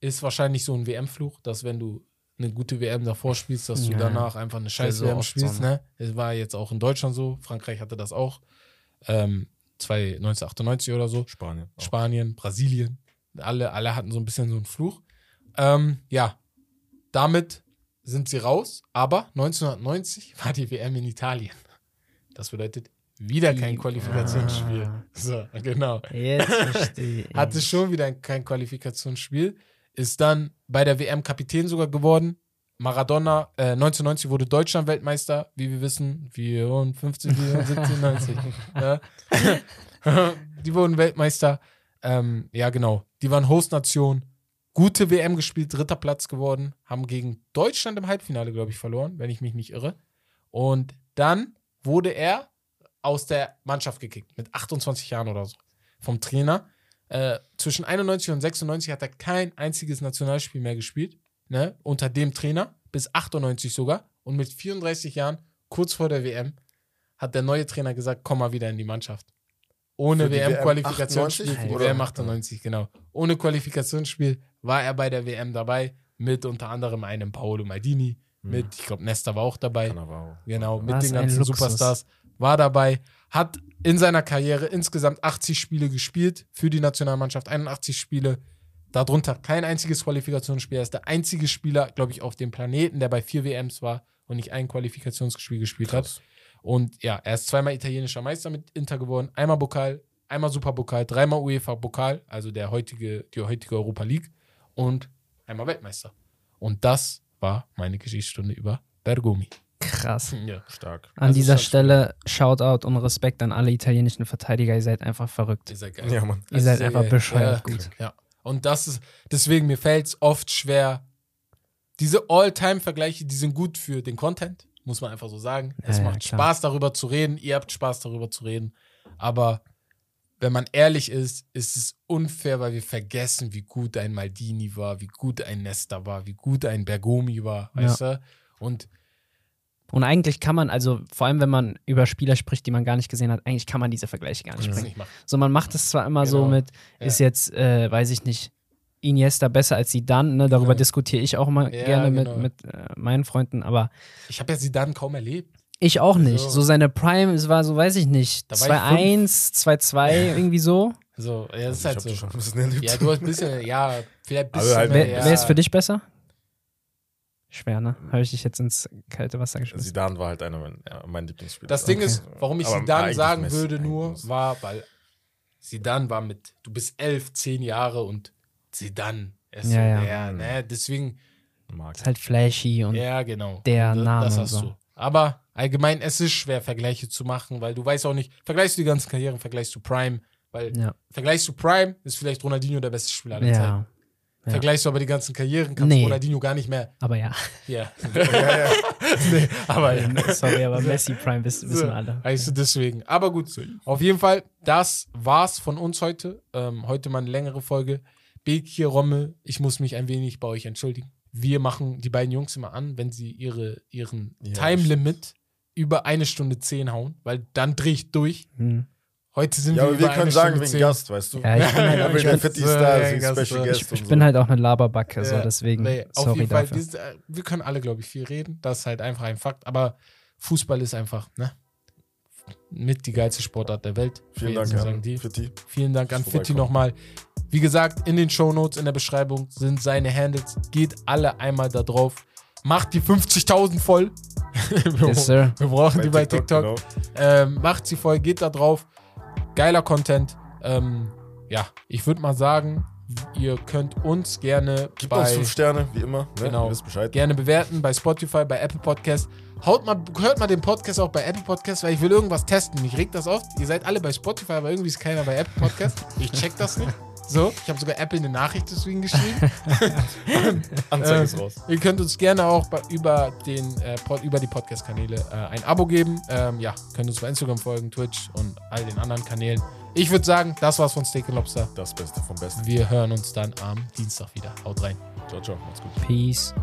Ist wahrscheinlich so ein WM-Fluch, dass wenn du eine gute WM davor spielst, dass du Ja. danach einfach eine scheiß WM spielst. so, Ne? Es war jetzt auch in Deutschland so. Frankreich hatte das auch. Ähm, zwei- 1998 oder so. Spanien. auch. Spanien, Brasilien. Alle, alle hatten so ein bisschen so einen Fluch. Ähm, ja, damit sind sie raus. Aber 1990 war die WM in Italien. Das bedeutet wieder kein Qualifikationsspiel. Ah. So, genau. Jetzt verstehe ich. Hatte schon wieder kein Qualifikationsspiel. Ist dann bei der WM Kapitän sogar geworden. Maradona, äh, 1990 wurde Deutschland Weltmeister, wie wir wissen. 54, 17, 90. ja. Die wurden Weltmeister. Ähm, ja, genau. Die waren Hostnation. Gute WM gespielt, dritter Platz geworden. Haben gegen Deutschland im Halbfinale, glaube ich, verloren, wenn ich mich nicht irre. Und dann wurde er aus der Mannschaft gekickt, mit 28 Jahren oder so, vom Trainer. Äh, zwischen 91 und 96 hat er kein einziges Nationalspiel mehr gespielt, ne, unter dem Trainer, bis 98 sogar. Und mit 34 Jahren, kurz vor der WM, hat der neue Trainer gesagt, komm mal wieder in die Mannschaft. Ohne WM-Qualifikationsspiel WM für die 98? WM 98, genau. Ohne Qualifikationsspiel war er bei der WM dabei, mit unter anderem einem Paolo Maldini, mit, ich glaube, Nesta war auch dabei. Cannavaro. Genau, mit Was den ganzen. Superstars. War dabei, hat in seiner Karriere insgesamt 80 Spiele gespielt für die Nationalmannschaft, 81 Spiele. Darunter kein einziges Qualifikationsspiel. Er ist der einzige Spieler, glaube ich, auf dem Planeten, der bei vier WMs war und nicht ein Qualifikationsspiel gespielt hat. Krass. Und ja, er ist zweimal italienischer Meister mit Inter geworden, einmal Pokal, einmal Superpokal, dreimal UEFA-Pokal, also der heutige, die heutige Europa League und einmal Weltmeister. Und das war meine Geschichtsstunde über Bergumi. Krass. Ja. Stark. An ist dieser Stelle Shoutout und Respekt an alle italienischen Verteidiger. Ihr seid einfach verrückt. Ihr seid geil. Ja, Mann. Ihr Das seid sehr einfach geil. bescheuert ja, gut. Ja. Und das ist, deswegen, mir fällt es oft schwer. Diese All-Time-Vergleiche, die sind gut für den Content, muss man einfach so sagen. Es Ja, ja, macht. Spaß, darüber zu reden. Ihr habt Spaß, darüber zu reden. Aber wenn man ehrlich ist, ist es unfair, weil wir vergessen, wie gut ein Maldini war, wie gut ein Nesta war, wie gut ein Bergomi war, Ja. weißt du? Und Und eigentlich kann man, also vor allem wenn man über Spieler spricht, die man gar nicht gesehen hat, eigentlich kann man diese Vergleiche gar nicht bringen. So, man macht es zwar immer so Genau. mit, Ja. ist jetzt, äh, weiß ich nicht, Iniesta besser als Zidane, ne? darüber Ja. diskutiere ich auch immer Ja, gerne genau. mit, mit äh, meinen Freunden, aber Ich habe ja sie dann kaum erlebt. Ich auch nicht. So. So seine Prime, es war so, weiß ich nicht, Da war ich 2-1, 2-2, irgendwie so. So, ja, das ist ich halt so. schon ein bisschen erlebt. Ja, du hast ein bisschen, ja, vielleicht ein Aber bisschen halt mehr, Wer, ja. wer ist für dich besser? Schwer, ne? Habe ich dich jetzt ins kalte Wasser geschmissen. Zidane war halt einer mein, ja, mein Lieblingsspieler. Das Ding Okay. ist, warum ich Aber Sidan sagen Messi, würde nur, Messi. war, weil Sidan war mit, du bist elf, zehn Jahre und Sidan ist Ja, so ja. der, ne, deswegen, Mag. Ist halt flashy und ja, genau. der Name Das hast so. du. Aber allgemein, es ist schwer, Vergleiche zu machen, weil du weißt auch nicht, vergleichst du die ganzen Karrieren, vergleichst du Prime, weil ja. vergleichst du Prime, ist vielleicht Ronaldinho der beste Spieler aller Zeiten. ja. ja. Vergleichst du aber die ganzen Karrieren, kannst Nee. du Ronaldinho gar nicht mehr. Aber ja. Ja. nee, aber ja. Sorry, aber Messi Prime wissen, wissen wir alle. Weißt du, deswegen. Aber gut, auf jeden Fall, das war's von uns heute. Ähm, heute mal eine längere Folge. Bekir, Rommel, ich muss mich ein wenig bei euch entschuldigen. Wir machen die beiden Jungs immer an, wenn sie ihre, ihren Ja, Time-Limit über eine Stunde zehn hauen, weil dann drehe ich durch. Hm. Heute sind Ja, wir aber wir können sagen, Stunde wegen zehn. Gast, weißt du? Ja, ich bin halt, Ja, ich bin, Fifty so, Stars, ja, Gast, Special so. Guest ich, ich so. bin halt auch eine Laberbacke, so Ja, deswegen. Nee, auf sorry jeden Fall, dafür. wir, äh, wir können alle, glaube ich, viel reden. Das ist halt einfach ein Fakt. Aber Fußball ist einfach, ne? Mit die geilste Sportart der Welt. Vielen Dank sagen an die. Fitti. Vielen Dank an Fitti nochmal. Wie gesagt, in den Shownotes, in der Beschreibung sind seine Handles. Geht alle einmal da drauf. Macht die 50.000 voll. Wir, Yes, sir. wir brauchen die bei TikTok. genau. Ähm, macht sie voll, geht da drauf. Geiler Content. Ähm, ja, ich würde mal sagen, ihr könnt uns gerne Gibt bei uns fünf Sterne, wie immer. Ne? Genau. Ihr wisst Bescheid. gerne bewerten bei Spotify, bei Apple Podcast. Haut mal, hört mal den Podcast auch bei Apple Podcast, weil ich will irgendwas testen. Mich regt das oft. Ihr seid alle bei Spotify, aber irgendwie ist keiner bei Apple Podcast. Ich check das nicht. So, ich habe sogar Apple eine Nachricht deswegen geschrieben. Anzeige Äh, ist raus. Ihr könnt uns gerne auch bei, über, den, äh, Pod, über die Podcast-Kanäle äh, ein Abo geben. Ähm, ja, könnt uns bei Instagram folgen, Twitch und all den anderen Kanälen. Ich würde sagen, das war's von Steak Lobster. Das Beste vom Besten. Wir hören uns dann am Dienstag wieder. Haut rein. Ciao, ciao. Macht's gut. Peace.